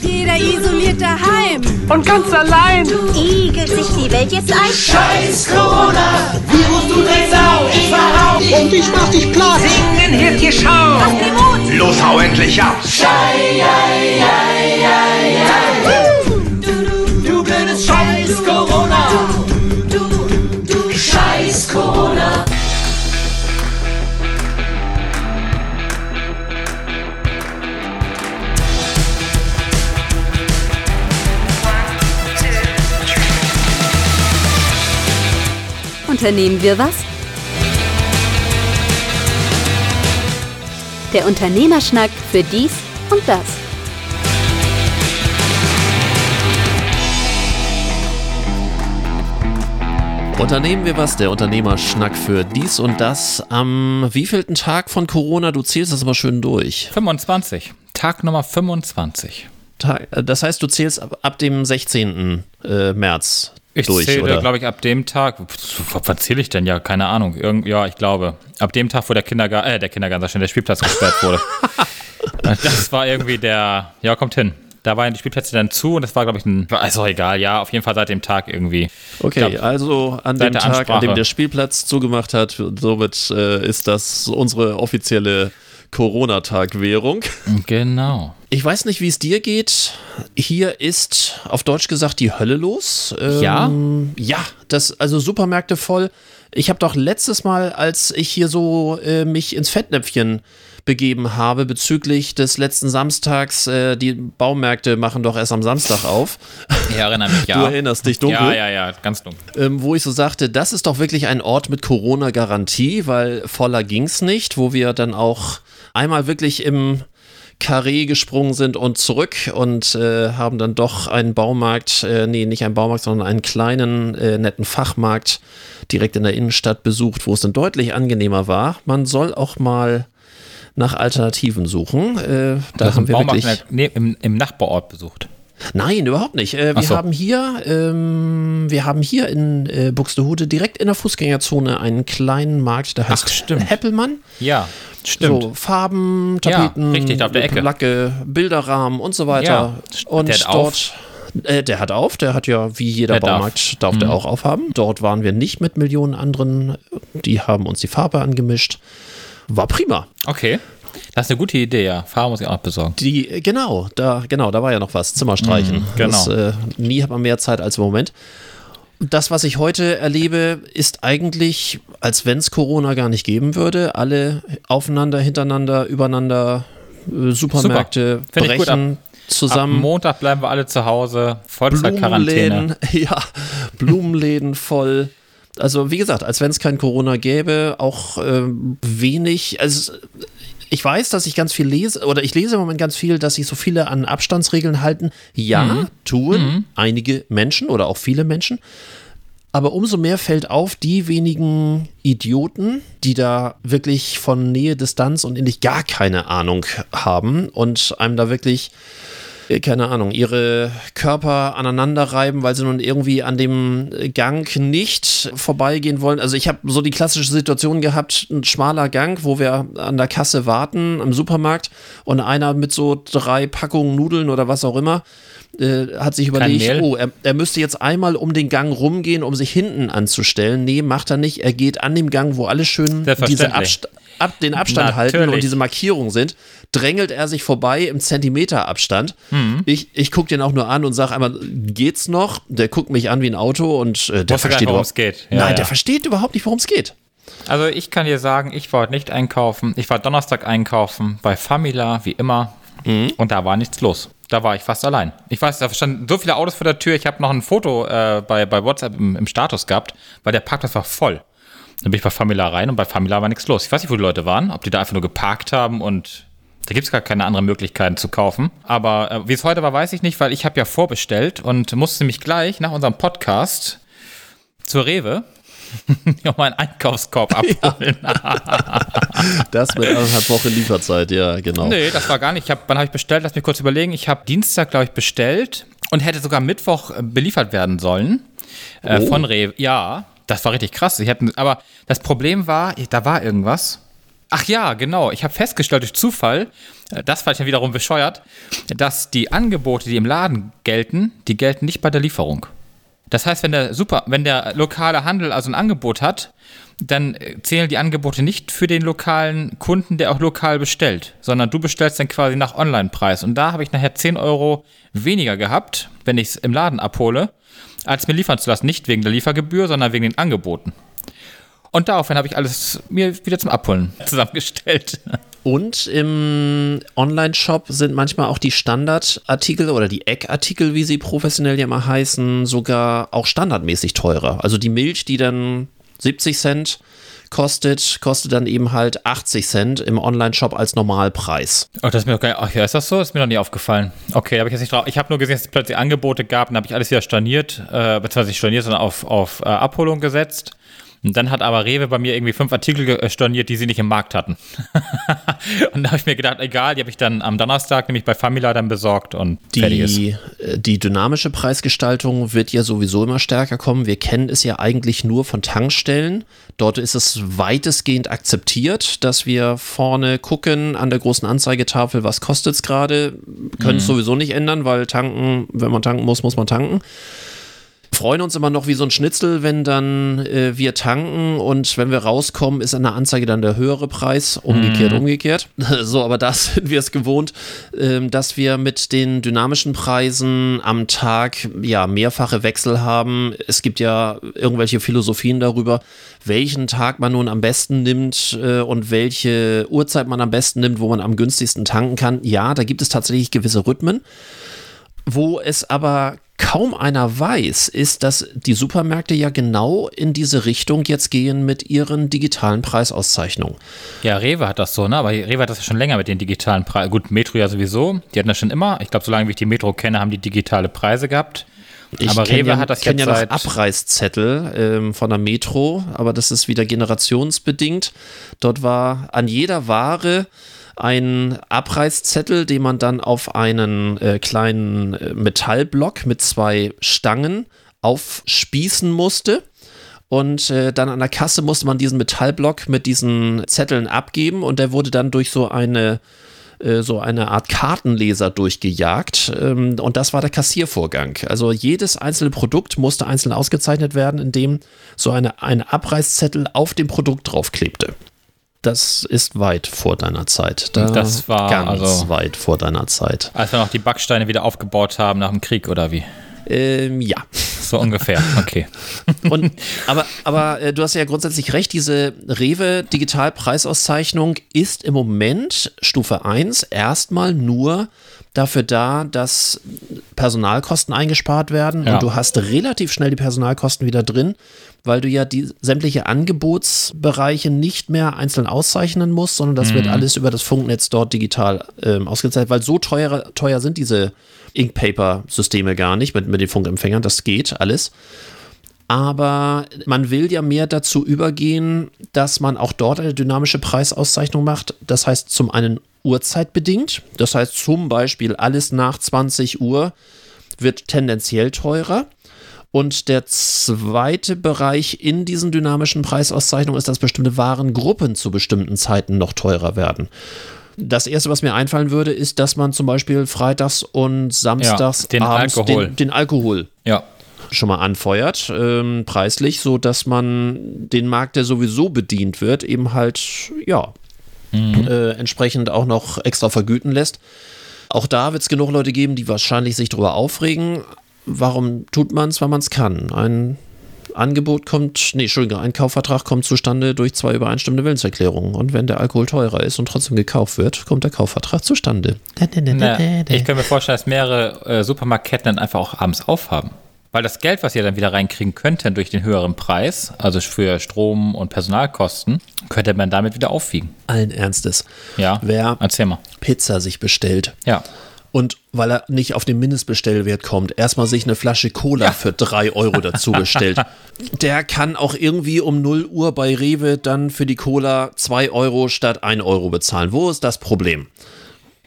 Jeder isoliert daheim. Und ganz allein. Igelt sich die Welt jetzt ein? Scheiß Corona, Virus du Drecksau, ich war auf. Und ich mach dich platt. Singen hilft dir Schau. Los, hau endlich ab. Schei, ei, ei, ei, ei. Du blödes Scheiß Corona. Scheiß Corona. Unternehmen wir was? Der Unternehmerschnack für dies und das. Unternehmen wir was, der Unternehmerschnack für dies und das. Am wievielten Tag von Corona? Du zählst das aber schön durch. 25. Tag Nummer 25. Tag, äh, das heißt, du zählst ab, ab dem 16. Äh, März Ich durch, zähle, oder? glaube ich, ab dem Tag. Was zähle ich denn? Ja, keine Ahnung. Irgend, ja, ich glaube. Ab dem Tag, wo der Kindergarten, äh, der Kindergarten, schon, der Spielplatz gesperrt wurde. das war irgendwie der, ja, kommt hin. Da waren die Spielplätze dann zu und das war, glaube ich, ein, ist auch egal, ja, auf jeden Fall seit dem Tag irgendwie. Okay, glaub, also an dem Tag, an Ansprache. dem der Spielplatz zugemacht hat, somit äh, ist das unsere offizielle Corona-Tag-Währung. Genau. Ich weiß nicht, wie es dir geht. Hier ist auf Deutsch gesagt die Hölle los. Ähm, Ja? Ja, das, also Supermärkte voll. Ich habe doch letztes Mal, als ich hier so äh, mich ins Fettnäpfchen begeben habe bezüglich des letzten Samstags, äh, die Baumärkte machen doch erst am Samstag auf. Ich erinnere mich, ja. Du erinnerst dich dunkel. Ja, ja, ja, ganz dunkel. ähm, wo ich so sagte, das ist doch wirklich ein Ort mit Corona-Garantie, weil voller ging's nicht, wo wir dann auch einmal wirklich im Karree gesprungen sind und zurück und äh, haben dann doch einen Baumarkt, äh, nee, nicht einen Baumarkt, sondern einen kleinen, äh, netten Fachmarkt direkt in der Innenstadt besucht, wo es dann deutlich angenehmer war. Man soll auch mal nach Alternativen suchen. Äh, da Das haben wir Baumarkt wirklich. nee, im, im Nachbarort besucht. Nein, überhaupt nicht. Äh, wir Ach so. haben hier, ähm, wir haben hier in äh, Buxtehude direkt in der Fußgängerzone einen kleinen Markt, der heißt stimmt. Heppelmann. Ja, stimmt. So Farben, Ja, Tapeten, richtig, auf der Ecke. Lacke, Bilderrahmen und so weiter. Ja, und dort. Äh, der hat auf, der hat ja wie jeder Der darf. Mhm. Baumarkt, darf, der auch aufhaben. Dort waren wir nicht mit Millionen anderen, die haben uns die Farbe angemischt. War prima. Okay. Das ist eine gute Idee, ja. Fahrer muss ich auch noch besorgen. Die, äh, genau, da, genau, da war ja noch was. Zimmerstreichen. genau. Das, äh, nie hat man mehr Zeit als im Moment. Das, was ich heute erlebe, ist eigentlich, als wenn es Corona gar nicht geben würde. Alle aufeinander, hintereinander, übereinander, äh, Supermärkte Super. Brechen Ab zusammen. Montag bleiben wir alle zu Hause. Vollzeit-Quarantäne. Blumenläden, ja, Blumenläden voll. Also wie gesagt, als wenn es kein Corona gäbe, auch ähm, wenig. Also ich weiß, dass ich ganz viel lese, oder ich lese im Moment ganz viel, dass sich so viele an Abstandsregeln halten. Ja, Mhm. tun einige Menschen oder auch viele Menschen. Aber umso mehr fällt auf, die wenigen Idioten, die da wirklich von Nähe, Distanz und ähnlich gar keine Ahnung haben und einem da wirklich, keine Ahnung, ihre Körper aneinander reiben, weil sie nun irgendwie an dem Gang nicht vorbeigehen wollen. Also ich habe so die klassische Situation gehabt, ein schmaler Gang, wo wir an der Kasse warten im Supermarkt und einer mit so drei Packungen Nudeln oder was auch immer äh, hat sich überlegt, oh, er, er müsste jetzt einmal um den Gang rumgehen, um sich hinten anzustellen. Nee, macht er nicht. Er geht an dem Gang, wo alle schön diese. Abst ab, den Abstand halten Natürlich. und diese Markierungen sind, drängelt er sich vorbei im Zentimeterabstand. Mhm. Ich, ich gucke den auch nur an und sage einmal, geht's noch? Der guckt mich an wie ein Auto und äh, der versteht worum überhaupt es geht. Ja, Nein, ja. der versteht überhaupt nicht, worum es geht. Also ich kann dir sagen, ich war heute nicht einkaufen. Ich war Donnerstag einkaufen bei Famila, wie immer. Mhm. Und da war nichts los. Da war ich fast allein. Ich weiß, da standen so viele Autos vor der Tür. Ich habe noch ein Foto äh, bei, bei WhatsApp im, im Status gehabt, weil der Parkplatz war voll. Dann bin ich bei Famila rein und bei Famila war nichts los. Ich weiß nicht, wo die Leute waren, ob die da einfach nur geparkt haben und da gibt es gar keine anderen Möglichkeiten zu kaufen. Aber äh, wie es heute war, weiß ich nicht, weil ich habe ja vorbestellt und musste mich gleich nach unserem Podcast zur Rewe um meinen Einkaufskorb abholen. Das mit anderthalb Wochen Lieferzeit, ja, genau. Nee, das war gar nicht. Ich hab, wann habe ich bestellt? Lass mich kurz überlegen. Ich habe Dienstag, glaube ich, bestellt und hätte sogar Mittwoch äh, beliefert werden sollen. Äh, Oh. Von Rewe. Ja, das war richtig krass. Ich hatte, aber das Problem war, da war irgendwas. Ach ja, genau. Ich habe festgestellt durch Zufall, äh, das fand ich dann wiederum bescheuert, dass die Angebote, die im Laden gelten, die gelten nicht bei der Lieferung. Das heißt, wenn der super, wenn der lokale Handel also ein Angebot hat, dann äh, zählen die Angebote nicht für den lokalen Kunden, der auch lokal bestellt, sondern du bestellst dann quasi nach Online-Preis. Und da habe ich nachher 10 Euro weniger gehabt, wenn ich es im Laden abhole, als mir liefern zu lassen. Nicht wegen der Liefergebühr, sondern wegen den Angeboten. Und daraufhin habe ich alles mir wieder zum Abholen zusammengestellt. Und im Online-Shop sind manchmal auch die Standardartikel oder die Eckartikel, wie sie professionell ja mal heißen, sogar auch standardmäßig teurer. Also die Milch, die dann 70 Cent kostet, kostet dann eben halt 80 Cent im Online-Shop als Normalpreis. Oh, das ist mir doch gar nicht, ach ja, ist das so? Das ist mir noch nie aufgefallen. Okay, habe ich jetzt nicht drauf. Ich habe nur gesehen, dass es plötzlich Angebote gab, dann habe ich alles wieder storniert, äh, beziehungsweise nicht storniert, sondern auf, auf äh, Abholung gesetzt. Und dann hat aber Rewe bei mir irgendwie fünf Artikel äh, storniert, die sie nicht im Markt hatten. und da habe ich mir gedacht, egal, die habe ich dann am Donnerstag nämlich bei Famila dann besorgt und fertig ist. Die, äh, die dynamische Preisgestaltung wird ja sowieso immer stärker kommen. Wir kennen es ja eigentlich nur von Tankstellen. Dort ist es weitestgehend akzeptiert, dass wir vorne gucken an der großen Anzeigetafel, was kostet es gerade. Können es sowieso nicht ändern, weil tanken, wenn man tanken muss, muss man tanken freuen uns immer noch wie so ein Schnitzel, wenn dann äh, wir tanken und wenn wir rauskommen, ist an der Anzeige dann der höhere Preis. Umgekehrt, Mhm. umgekehrt. So, aber da sind wir es gewohnt, ähm, dass wir mit den dynamischen Preisen am Tag ja mehrfache Wechsel haben. Es gibt ja irgendwelche Philosophien darüber, welchen Tag man nun am besten nimmt äh, und welche Uhrzeit man am besten nimmt, wo man am günstigsten tanken kann. Ja, da gibt es tatsächlich gewisse Rhythmen. Wo es aber kaum einer weiß, ist, dass die Supermärkte ja genau in diese Richtung jetzt gehen mit ihren digitalen Preisauszeichnungen. Ja, Rewe hat das so, ne? Aber Rewe hat das ja schon länger mit den digitalen Preisen. Gut, Metro ja sowieso. Die hatten das schon immer. Ich glaube, solange wie ich die Metro kenne, haben die digitale Preise gehabt. Ich aber Rewe ja, hat das jetzt ja seit Abreißzettel ähm, von der Metro, aber das ist wieder generationsbedingt. Dort war an jeder Ware ein Abreißzettel, den man dann auf einen äh, kleinen äh, Metallblock mit zwei Stangen aufspießen musste. Und äh, dann an der Kasse musste man diesen Metallblock mit diesen Zetteln abgeben und der wurde dann durch so eine äh, so eine Art Kartenleser durchgejagt ähm, und das war der Kassiervorgang. Also jedes einzelne Produkt musste einzeln ausgezeichnet werden, indem so eine, ein Abreißzettel auf dem Produkt draufklebte. Das ist weit vor deiner Zeit. Da Das war ganz also- weit vor deiner Zeit. Als wir noch die Backsteine wieder aufgebaut haben nach dem Krieg oder wie? Ähm, ja. So ungefähr. Okay. Und, aber aber äh, du hast ja grundsätzlich recht, diese Rewe Digitalpreisauszeichnung ist im Moment Stufe 1 erstmal nur dafür da, dass Personalkosten eingespart werden Ja. und du hast relativ schnell die Personalkosten wieder drin, weil du ja die sämtliche Angebotsbereiche nicht mehr einzeln auszeichnen musst, sondern das wird alles über das Funknetz dort digital ähm, ausgezeichnet, weil so teuer, teuer sind diese Inkpaper-Systeme gar nicht mit, mit den Funkempfängern, das geht alles. Aber man will ja mehr dazu übergehen, dass man auch dort eine dynamische Preisauszeichnung macht. Das heißt zum einen Uhrzeitbedingt. Das heißt zum Beispiel alles nach 20 Uhr wird tendenziell teurer. Und der zweite Bereich in diesen dynamischen Preisauszeichnungen ist, dass bestimmte Warengruppen zu bestimmten Zeiten noch teurer werden. Das erste, was mir einfallen würde, ist, dass man zum Beispiel freitags und samstags den abends Alkohol. Den, den Alkohol Ja. schon mal anfeuert, ähm, preislich, so dass man den Markt, der sowieso bedient wird, eben halt, ja, äh, entsprechend auch noch extra vergüten lässt. Auch da wird es genug Leute geben, die wahrscheinlich sich darüber aufregen. Warum tut man es, weil man es kann? Ein Angebot kommt, nee, Entschuldigung, ein Kaufvertrag kommt zustande durch zwei übereinstimmende Willenserklärungen. Und wenn der Alkohol teurer ist und trotzdem gekauft wird, kommt der Kaufvertrag zustande. Na, ich kann mir vorstellen, dass mehrere äh, Supermarktketten dann einfach auch abends aufhaben. Weil das Geld, was ihr dann wieder reinkriegen könnten durch den höheren Preis, also für Strom und Personalkosten, könnte man damit wieder aufwiegen. Allen Ernstes. Ja. Wer Erzähl mal. Pizza sich bestellt, Ja. Und weil er nicht auf den Mindestbestellwert kommt, erstmal sich eine Flasche Cola für 3 Euro dazu bestellt. Der kann auch irgendwie um 0 Uhr bei Rewe dann für die Cola 2 Euro statt 1 Euro bezahlen. Wo ist das Problem?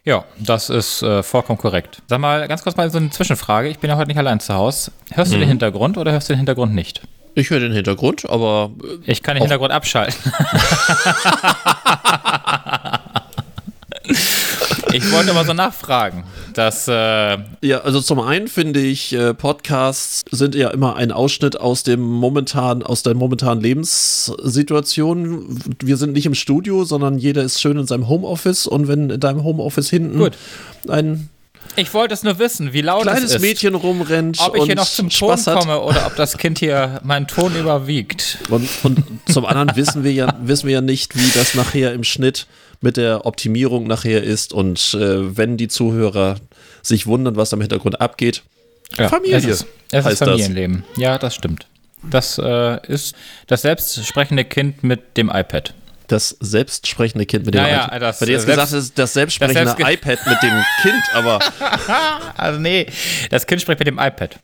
Ja, das ist äh, vollkommen korrekt. Sag mal, ganz kurz mal so eine Zwischenfrage. Ich bin ja heute nicht allein zu Hause. Hörst du den Hintergrund oder hörst du den Hintergrund nicht? Ich höre den Hintergrund, aber äh, Ich kann den Hintergrund abschalten. Ich wollte aber so nachfragen, dass äh, Ja, also zum einen finde ich, äh, Podcasts sind ja immer ein Ausschnitt aus dem momentan, aus der momentanen Lebenssituation. Wir sind nicht im Studio, sondern jeder ist schön in seinem Homeoffice und wenn in deinem Homeoffice hinten Gut. ein ich wollte es nur wissen, wie laut kleines es ist. Mädchen rumrennt ob ich hier noch zum Ton Spaß hat. komme oder ob das Kind hier meinen Ton überwiegt. Und, und zum anderen wissen wir ja, wissen wir ja nicht, wie das nachher im Schnitt mit der Optimierung nachher ist. Und äh, wenn die Zuhörer sich wundern, was da im Hintergrund abgeht, Familie Es ist, es heißt ist Familienleben. Ja, das stimmt. Das äh, ist das selbstsprechende Kind mit dem iPad. Das selbstsprechende Kind mit dem Ja, ja, iPad. das, Weil du jetzt äh, gesagt selbst- hast, das selbstsprechende das selbstge- iPad mit dem Kind, aber Also nee, das Kind spricht mit dem iPad.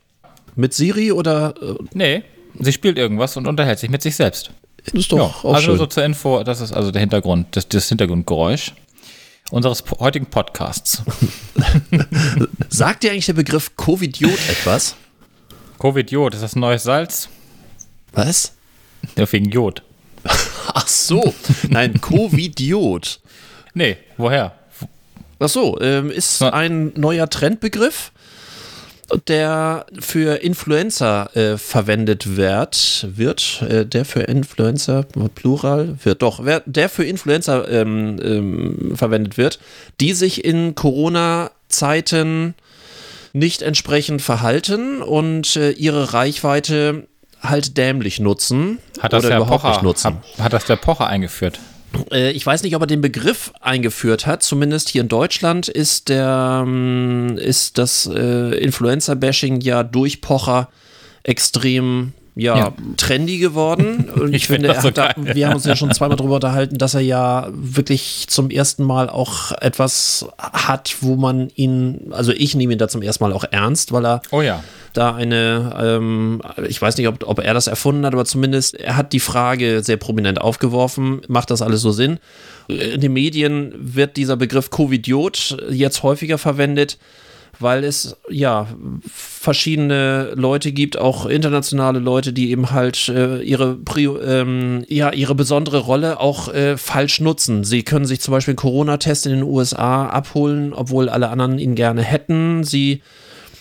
mit Siri oder äh, Nee, sie spielt irgendwas und unterhält sich mit sich selbst. ist doch auch also schön. so zur Info, das ist also der Hintergrund, das, das Hintergrundgeräusch unseres heutigen Podcasts. Sagt dir eigentlich der Begriff Covidiot etwas? Covid-Jod, ist das ein neues Salz? Was? Ja, wegen Jod. Ach so, nein, Covidiot. Nee, woher? Ach so, ähm, ist Na- ein neuer Trendbegriff, der für Influencer äh, verwendet wird, wird äh, der für Influencer, Plural, wird doch, wer, der für Influencer ähm, ähm, verwendet wird, die sich in Corona-Zeiten nicht entsprechend verhalten und äh, ihre Reichweite halt dämlich nutzen Hat das oder der überhaupt Pocher, nicht nutzen. Hat, hat das der Pocher eingeführt? Äh, ich weiß nicht, ob er den Begriff eingeführt hat. Zumindest hier in Deutschland ist der ähm, ist das äh, Influencer-Bashing ja durch Pocher extrem ja, Ja. trendy geworden. Und ich, Ich find finde, er so hat da, wir haben uns ja schon zweimal darüber unterhalten, dass er ja wirklich zum ersten Mal auch etwas hat, wo man ihn, also ich nehme ihn da zum ersten Mal auch ernst, weil er Oh ja. da eine, ähm, ich weiß nicht, ob, ob er das erfunden hat, aber zumindest er hat die Frage sehr prominent aufgeworfen, macht das alles so Sinn? In den Medien wird dieser Begriff Covidiot jetzt häufiger verwendet, weil es ja verschiedene Leute gibt, auch internationale Leute, die eben halt äh, ihre ähm, ja ihre besondere Rolle auch äh, falsch nutzen. Sie können sich zum Beispiel einen Corona-Test in den USA abholen, obwohl alle anderen ihn gerne hätten. Sie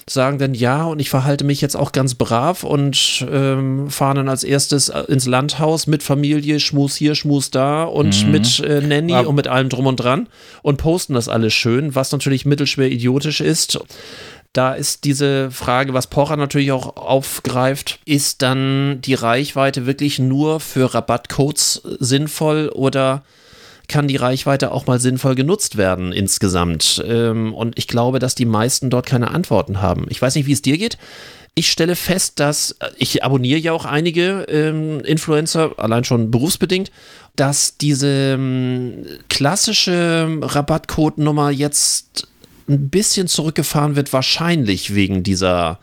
sagen dann ja und ich verhalte mich jetzt auch ganz brav und ähm, fahren dann als erstes ins Landhaus mit Familie, Schmus hier, Schmus da und mit äh, Nanny Aber- und mit allem drum und dran und posten das alles schön, was natürlich mittelschwer idiotisch ist. Da ist diese Frage, was Pocher natürlich auch aufgreift, ist dann die Reichweite wirklich nur für Rabattcodes sinnvoll oder kann die Reichweite auch mal sinnvoll genutzt werden insgesamt? Ähm, und ich glaube, dass die meisten dort keine Antworten haben. Ich weiß nicht, wie es dir geht. Ich stelle fest, dass ich abonniere ja auch einige ähm, Influencer, allein schon berufsbedingt, dass diese ähm, klassische Rabattcode-Nummer jetzt ein bisschen zurückgefahren wird, wahrscheinlich wegen dieser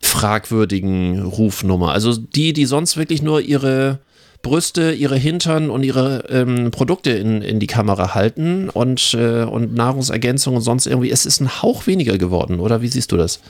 fragwürdigen Rufnummer. Also die, die sonst wirklich nur ihre Brüste, ihre Hintern und ihre ähm, Produkte in, in die Kamera halten und, äh, und Nahrungsergänzung und sonst irgendwie. Es ist ein Hauch weniger geworden, oder wie siehst du das?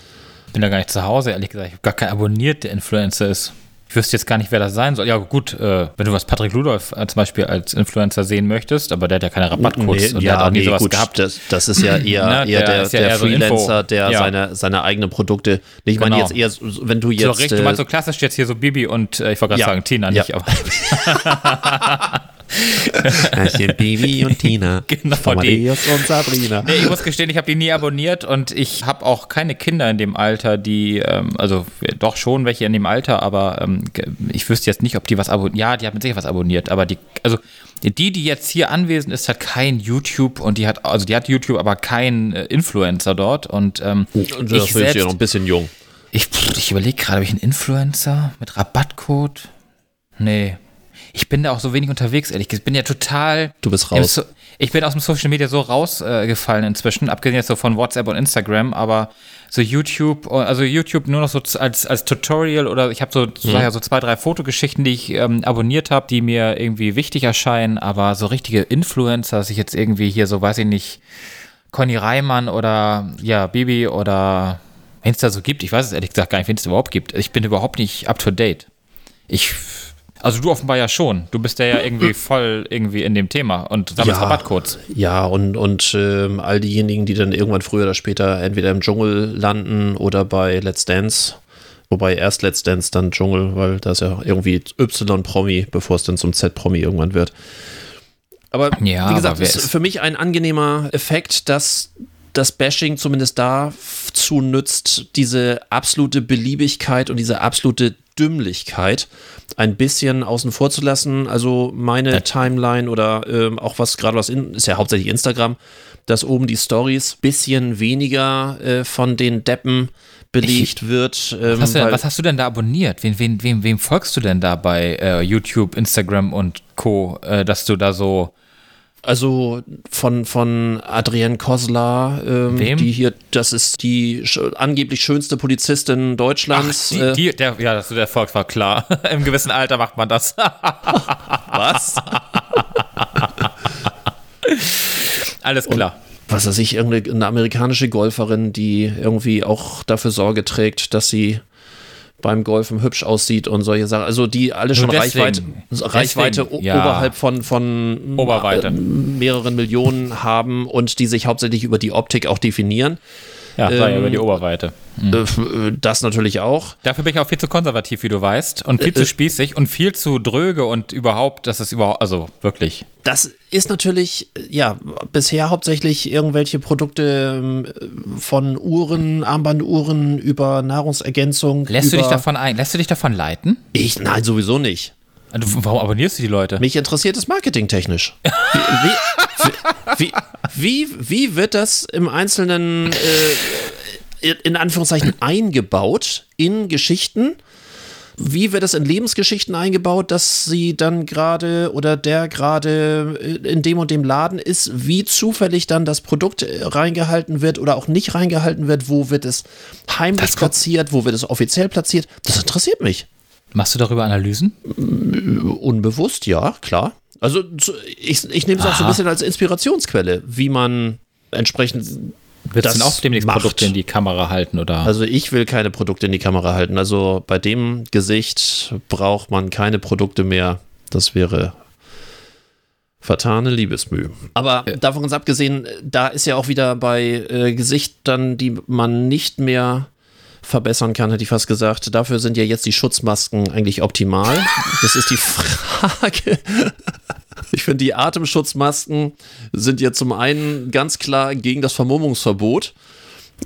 Bin da gar nicht zu Hause, ehrlich gesagt. Ich habe gar kein abonniert, der Influencer ist. Ich wüsste jetzt gar nicht, wer das sein soll. Ja, gut, äh, wenn du was Patrick Ludolf äh, zum Beispiel als Influencer sehen möchtest, aber der hat ja keine Rabattcodes und der hat auch nie sowas gehabt. Das, das ist ja eher, Na, eher der der, ja der eher so Freelancer, Info. der Ja. seine, seine eigenen Produkte. Ich meine Genau. jetzt eher, so- wenn du so jetzt. richtig, du äh, meinst so klassisch jetzt hier so Bibi und äh, ich wollte gerade Ja. sagen Tina Ja. nicht, aber Herrchen Bibi und Tina. Genau von die. Amadeus und Sabrina. Nee, ich muss gestehen, ich habe die nie abonniert und ich habe auch keine Kinder in dem Alter, die, ähm, also doch schon welche in dem Alter, aber ähm, ich wüsste jetzt nicht, ob die was abonniert. Ja, die hat mit Sicherheit was abonniert, aber die, also die, die jetzt hier anwesend ist, hat kein YouTube und die hat, also die hat YouTube, aber kein äh, Influencer dort und ähm, Und ich ist ja selbst, noch ein bisschen jung. ich, ich überlege gerade, habe ich einen Influencer mit Rabattcode? Nee. Ich bin da auch so wenig unterwegs, ehrlich gesagt. Ich bin ja total. Du bist raus. So, ich bin aus dem Social Media so rausgefallen äh, inzwischen, abgesehen jetzt so von WhatsApp und Instagram, aber so YouTube, also YouTube nur noch so als, als Tutorial oder ich habe so, so, ja, so zwei, drei Fotogeschichten, die ich ähm, abonniert habe, die mir irgendwie wichtig erscheinen, aber so richtige Influencer, dass ich jetzt irgendwie hier so, weiß ich nicht, Conny Reimann oder ja, Bibi oder wenn es da so gibt, ich weiß es ehrlich gesagt gar nicht, wenn es überhaupt gibt. Ich bin überhaupt nicht up to date. Ich Also du offenbar ja schon. Du bist ja, ja irgendwie voll irgendwie in dem Thema und sammelst Ja. Rabattcodes. Ja, und, und ähm, all diejenigen, die dann irgendwann früher oder später entweder im Dschungel landen oder bei Let's Dance. Wobei erst Let's Dance, dann Dschungel, weil da ist ja irgendwie Y-Promi, bevor es dann zum Z-Promi irgendwann wird. Aber Ja, wie gesagt, ist ist- für mich ein angenehmer Effekt, dass das Bashing zumindest dazu nützt, diese absolute Beliebigkeit und diese absolute Dümmlichkeit ein bisschen außen vor zu lassen. Also meine Timeline oder ähm, auch was gerade was in, ist ja hauptsächlich Instagram, dass oben die Stories bisschen weniger äh, von den Deppen belegt wird. Ähm, Was hast, du denn, was hast du denn da abonniert? Wen, wen, wem, wem folgst du denn da bei äh, YouTube, Instagram und Co., äh, dass du da so. Also von, von Adrienne Koslar, ähm, die hier, das ist die sch angeblich schönste Polizistin Deutschlands. die, äh, die, der, ja, dass du der Volk war klar. Im gewissen Alter macht man das. was? Alles klar. was weiß ich, irgendeine eine amerikanische Golferin, die irgendwie auch dafür Sorge trägt, dass sie beim Golfen hübsch aussieht und solche Sachen. Also die alle schon deswegen. Reichweite, Reichweite Deswegen, ja. oberhalb von, von Oberweite. äh, mehreren Millionen haben und die sich hauptsächlich über die Optik auch definieren. Ja, Ähm, über die Oberweite. Äh, f- äh, Das natürlich auch. Dafür bin ich auch viel zu konservativ, wie du weißt, und Äh, viel zu spießig und viel zu dröge und überhaupt, das ist überhaupt, also wirklich. Das ist natürlich, äh, ja, bisher hauptsächlich irgendwelche Produkte ähm, von Uhren, Armbanduhren über Nahrungsergänzung. Lässt du dich davon ein, lässt du dich davon leiten? Ich, nein, sowieso nicht. Du, warum abonnierst du die Leute? Mich interessiert es marketingtechnisch. Wie, wie, wie, wie, wie wird das im Einzelnen äh, in Anführungszeichen eingebaut in Geschichten? Wie wird es in Lebensgeschichten eingebaut, dass sie dann gerade oder der gerade in dem und dem Laden ist, wie zufällig dann das Produkt äh, reingehalten wird oder auch nicht reingehalten wird, wo wird es heimlich Das platziert, wo wird es offiziell platziert? Das interessiert mich. Machst du darüber Analysen? Unbewusst, ja, klar. Also ich, ich nehme es auch so ein bisschen als Inspirationsquelle, wie man entsprechend Wird es das denn auch demnächst macht. Produkte in die Kamera halten oder? Also ich will keine Produkte in die Kamera halten. Also bei dem Gesicht braucht man keine Produkte mehr. Das wäre vertane Liebesmüh. Aber davon ganz abgesehen, da ist ja auch wieder bei äh, Gesichtern, die man nicht mehr verbessern kann, hätte ich fast gesagt. Dafür sind ja jetzt die Schutzmasken eigentlich optimal. Das ist die Frage. Ich finde, die Atemschutzmasken sind ja zum einen ganz klar gegen das Vermummungsverbot.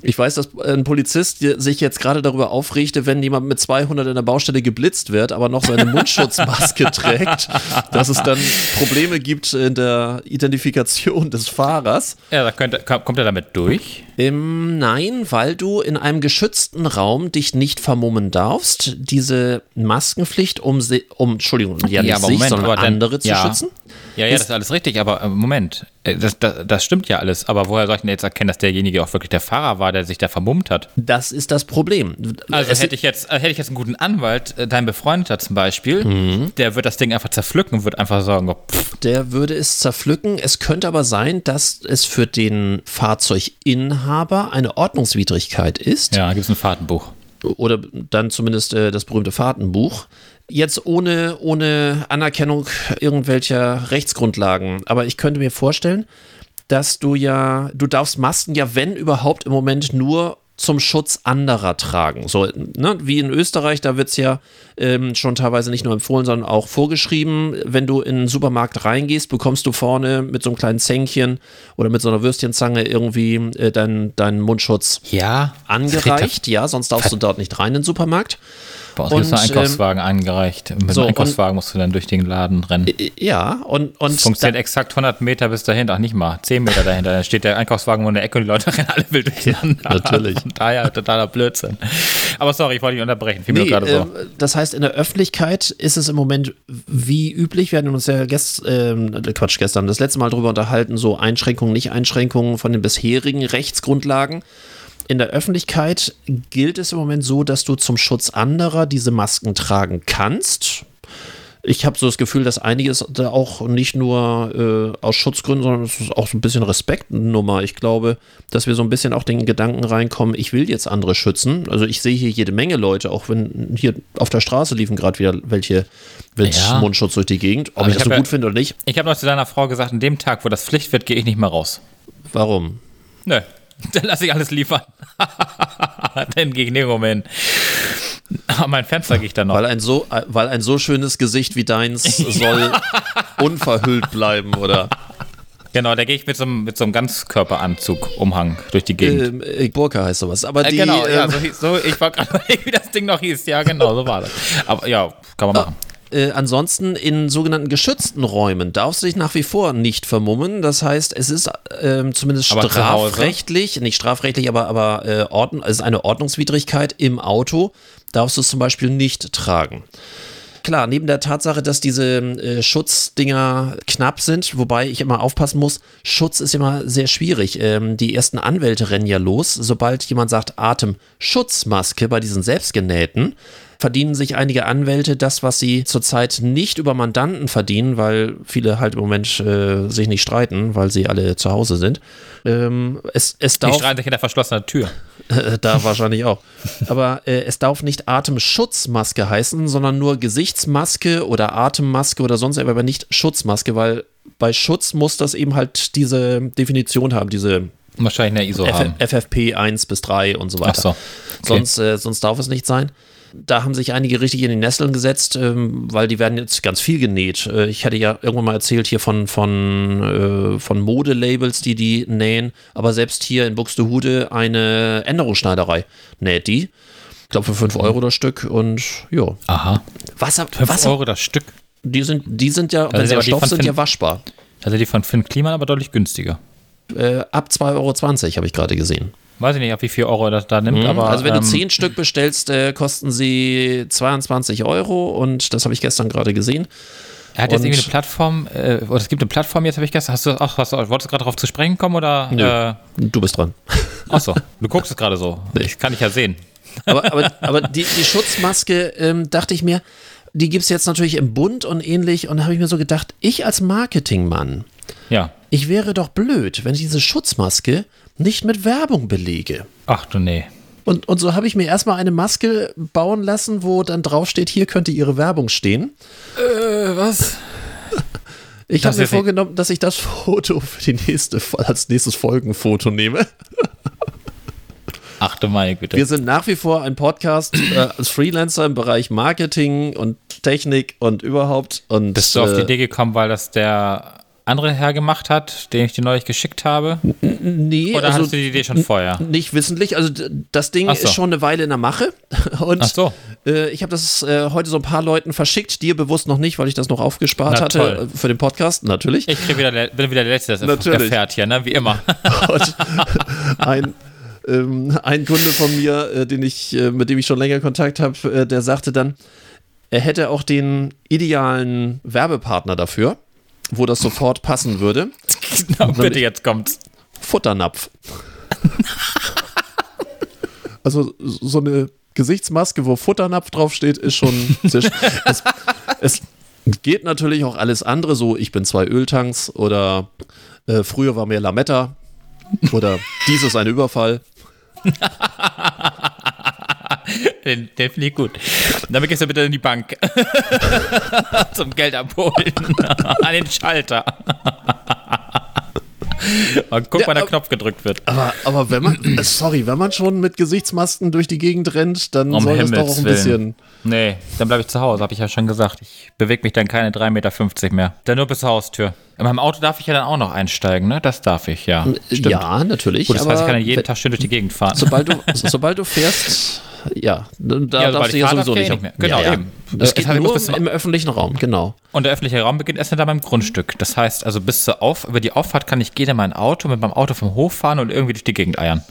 Ich weiß, dass ein Polizist sich jetzt gerade darüber aufregte, wenn jemand mit 200 in der Baustelle geblitzt wird, aber noch seine Mundschutzmaske trägt, dass es dann Probleme gibt in der Identifikation des Fahrers. ja, da könnte, kommt er damit durch? Ähm, nein, weil du in einem geschützten Raum dich nicht vermummen darfst. Diese Maskenpflicht, um, um Entschuldigung, ja nicht sich, sondern aber dann- andere zu ja. schützen. Ja, ja, Ist- das ist alles richtig, aber äh, Moment, äh, das, das, das stimmt ja alles. Aber woher soll ich denn jetzt erkennen, dass derjenige auch wirklich der Fahrer war, der sich da vermummt hat? Das ist das Problem. Also Es- hätte ich jetzt, äh, hätte ich jetzt einen guten Anwalt, äh, dein Befreundeter zum Beispiel, Mhm. der wird das Ding einfach zerpflücken und wird einfach sagen, oh, der würde es zerpflücken. Es könnte aber sein, dass es für den Fahrzeuginhaber eine Ordnungswidrigkeit ist. ja, gibt es ein Fahrtenbuch. Oder dann zumindest äh, das berühmte Fahrtenbuch. Jetzt ohne, ohne Anerkennung irgendwelcher Rechtsgrundlagen. Aber ich könnte mir vorstellen, dass du ja, du darfst Masken ja, wenn überhaupt, im Moment nur zum Schutz anderer tragen. So, ne, wie in Österreich, da wird es ja ähm, schon teilweise nicht nur empfohlen, sondern auch vorgeschrieben. Wenn du in den Supermarkt reingehst, bekommst du vorne mit so einem kleinen Zänkchen oder mit so einer Würstchenzange irgendwie äh, deinen deinen Mundschutz Ja, angereicht. Ja, sonst darfst du dort nicht rein in den Supermarkt. Bei uns Und, ähm, Einkaufswagen angereicht. Mit so, dem Einkaufswagen musst du dann durch den Laden rennen. Ja, und, und Funktioniert exakt 100 Meter bis dahin, ach nicht mal, 10 Meter dahinter. Dann steht der Einkaufswagen in der Ecke und die Leute rennen alle wild durcheinander. natürlich. Von daher totaler Blödsinn. Aber sorry, ich wollte dich unterbrechen. Fiel Nee, gerade so. äh, das heißt, in der Öffentlichkeit ist es im Moment wie üblich. Wir hatten uns ja gest, ähm, Quatsch, gestern das letzte Mal drüber unterhalten, so Einschränkungen, Nicht-Einschränkungen von den bisherigen Rechtsgrundlagen. In der Öffentlichkeit gilt es im Moment so, dass du zum Schutz anderer diese Masken tragen kannst. ich habe so das Gefühl, dass einiges da auch nicht nur äh, aus Schutzgründen, sondern es ist auch so ein bisschen Respektnummer. Ich glaube, dass wir so ein bisschen auch den Gedanken reinkommen, ich will jetzt andere schützen. Also ich sehe hier jede Menge Leute, auch wenn hier auf der Straße liefen gerade wieder welche mit Ja. Mundschutz durch die Gegend. Ob Aber ich das so hab ja- gut finde oder nicht, Ich habe noch zu deiner Frau gesagt, an dem Tag, wo das Pflicht wird, gehe ich nicht mehr raus. warum? Nö, dann lasse ich alles liefern. nirgendwo mehr hin. An mein Fenster gehe ich dann noch. Weil ein so, äh, weil ein so schönes Gesicht wie deins soll unverhüllt bleiben, oder? Genau, da gehe ich mit so einem, mit so einem Ganzkörperanzug, Umhang durch die Gegend. Ähm, äh, Burka heißt sowas. Aber Äh, die, genau, ja, ähm, so, hieß- so, ich war gerade wie das Ding noch hieß. Ja, genau, so war das. Aber ja, kann man machen. Äh, ansonsten in sogenannten geschützten Räumen darfst du dich nach wie vor nicht vermummen. Das heißt, es ist ähm, zumindest Aber strafrechtlich, nicht strafrechtlich, aber, aber äh, Ordnung, es ist eine Ordnungswidrigkeit im Auto, darfst du es zum Beispiel nicht tragen. Klar, neben der Tatsache, dass diese äh, Schutzdinger knapp sind, wobei ich immer aufpassen muss, Schutz ist immer sehr schwierig. Ähm, die ersten Anwälte rennen ja los, sobald jemand sagt Atemschutzmaske bei diesen selbstgenähten, verdienen sich einige Anwälte das, was sie zurzeit nicht über Mandanten verdienen, weil viele halt im Moment äh, sich nicht streiten, weil sie alle zu Hause sind. Ähm, es, es Die darf, streiten sich hinter verschlossener Tür. äh, da wahrscheinlich auch. Aber äh, es darf nicht Atemschutzmaske heißen, sondern nur Gesichtsmaske oder Atemmaske oder sonst etwas, aber nicht Schutzmaske, weil bei Schutz muss das eben halt diese Definition haben, diese Wahrscheinlich eine ISO haben. F FFP 1 bis 3 und so weiter. So. Okay. Sonst, äh, sonst darf es nicht sein. Da haben sich einige richtig in die Nesseln gesetzt, ähm, weil die werden jetzt ganz viel genäht. Äh, ich hatte ja irgendwann mal erzählt hier von, von, äh, von Modelabels, die die nähen, aber selbst hier in Buxtehude eine Änderungsschneiderei näht die. Ich glaube für 5 Euro das Stück und ja. Aha. Wasser, 5 Wasser Euro das Stück. die sind, die sind ja, wenn sind sie aus Stoff sind, Finn- ja waschbar. Also die von Finn Kliman aber deutlich günstiger. Äh, ab 2,20 Euro habe ich gerade gesehen. Weiß ich nicht, ab wie viel Euro das da nimmt, aber. also wenn ähm, du 10 Stück bestellst, äh, kosten sie 22 Euro und das habe ich gestern gerade gesehen. Er hat jetzt und- irgendwie eine Plattform, äh, oder es gibt eine Plattform jetzt, habe ich gestern. Hast du auch, hast du, wolltest du gerade darauf zu sprechen kommen oder? Nö. Äh, Du bist dran. achso, du guckst es gerade so. Ich kann dich ja sehen. Aber, aber, aber die, die Schutzmaske, ähm, dachte ich mir, die gibt es jetzt natürlich im Bund und ähnlich. Und da habe ich mir so gedacht, ich als Marketingmann, Ja. ich wäre doch blöd, wenn ich diese Schutzmaske nicht mit Werbung belege. Ach du nee. Und, und so habe ich mir erstmal eine Maske bauen lassen, wo dann draufsteht, hier könnte Ihre Werbung stehen. Äh, was? Ich habe mir vorgenommen, dass ich das Foto für die nächste, als nächstes Folgenfoto nehme. Ach du meine Güte. Wir sind nach wie vor ein Podcast äh, als Freelancer im Bereich Marketing und Technik und überhaupt. Und, Bist du auf die äh, Idee gekommen, weil das der andere Herr gemacht hat, den ich dir neulich geschickt habe? Nee, Oder also hattest du die Idee schon vorher? nicht wissentlich. Also das Ding so. ist schon eine Weile in der Mache. Und Ach so. äh, ich habe das äh, heute so ein paar Leuten verschickt, dir bewusst noch nicht, weil ich das noch aufgespart Na, hatte toll. äh, für den Podcast, natürlich. Ich wieder, der- bin wieder der Letzte, der das erfährt hier, ne? Wie immer. Und ein, ähm, ein Kunde von mir, äh, den ich, äh, mit dem ich schon länger Kontakt habe, äh, der sagte dann, er hätte auch den idealen Werbepartner dafür, wo das sofort passen würde. Na, bitte, jetzt kommt's. Futternapf. also so eine Gesichtsmaske, wo Futternapf draufsteht, ist schon es, es geht natürlich auch alles andere, so ich bin zwei Öltanks oder äh, früher war mehr Lametta oder dies ist ein Überfall. Den, den finde ich gut. Damit gehst du bitte in die Bank. Zum Geld abholen. An den Schalter. Und guck, Ja, wann der Knopf gedrückt wird. Aber, aber wenn man, äh, sorry, wenn man schon mit Gesichtsmasken durch die Gegend rennt, dann Um soll das doch Himmels auch ein Willen. Nee, dann bleibe ich zu Hause, habe ich ja schon gesagt. Ich bewege mich dann keine 3,50 Meter mehr. Dann nur bis zur Haustür. In meinem Auto darf ich ja dann auch noch einsteigen, ne? Das darf ich, ja. Stimmt. Ja, natürlich. Gut, das heißt, ich kann dann jeden Tag schön durch die Gegend fahren. Sobald du, sobald du fährst, ja, da sobald darfst du ja sowieso nicht. eh mehr. Genau, ja, ja. eben. Es Das geht heißt, muss nur zum- im öffentlichen Raum, genau. Und der öffentliche Raum beginnt erst hinter meinem Grundstück. Das heißt, also bis zur Auf, über die Auffahrt kann ich gehen in mein Auto, mit meinem Auto vom Hof fahren und irgendwie durch die Gegend eiern.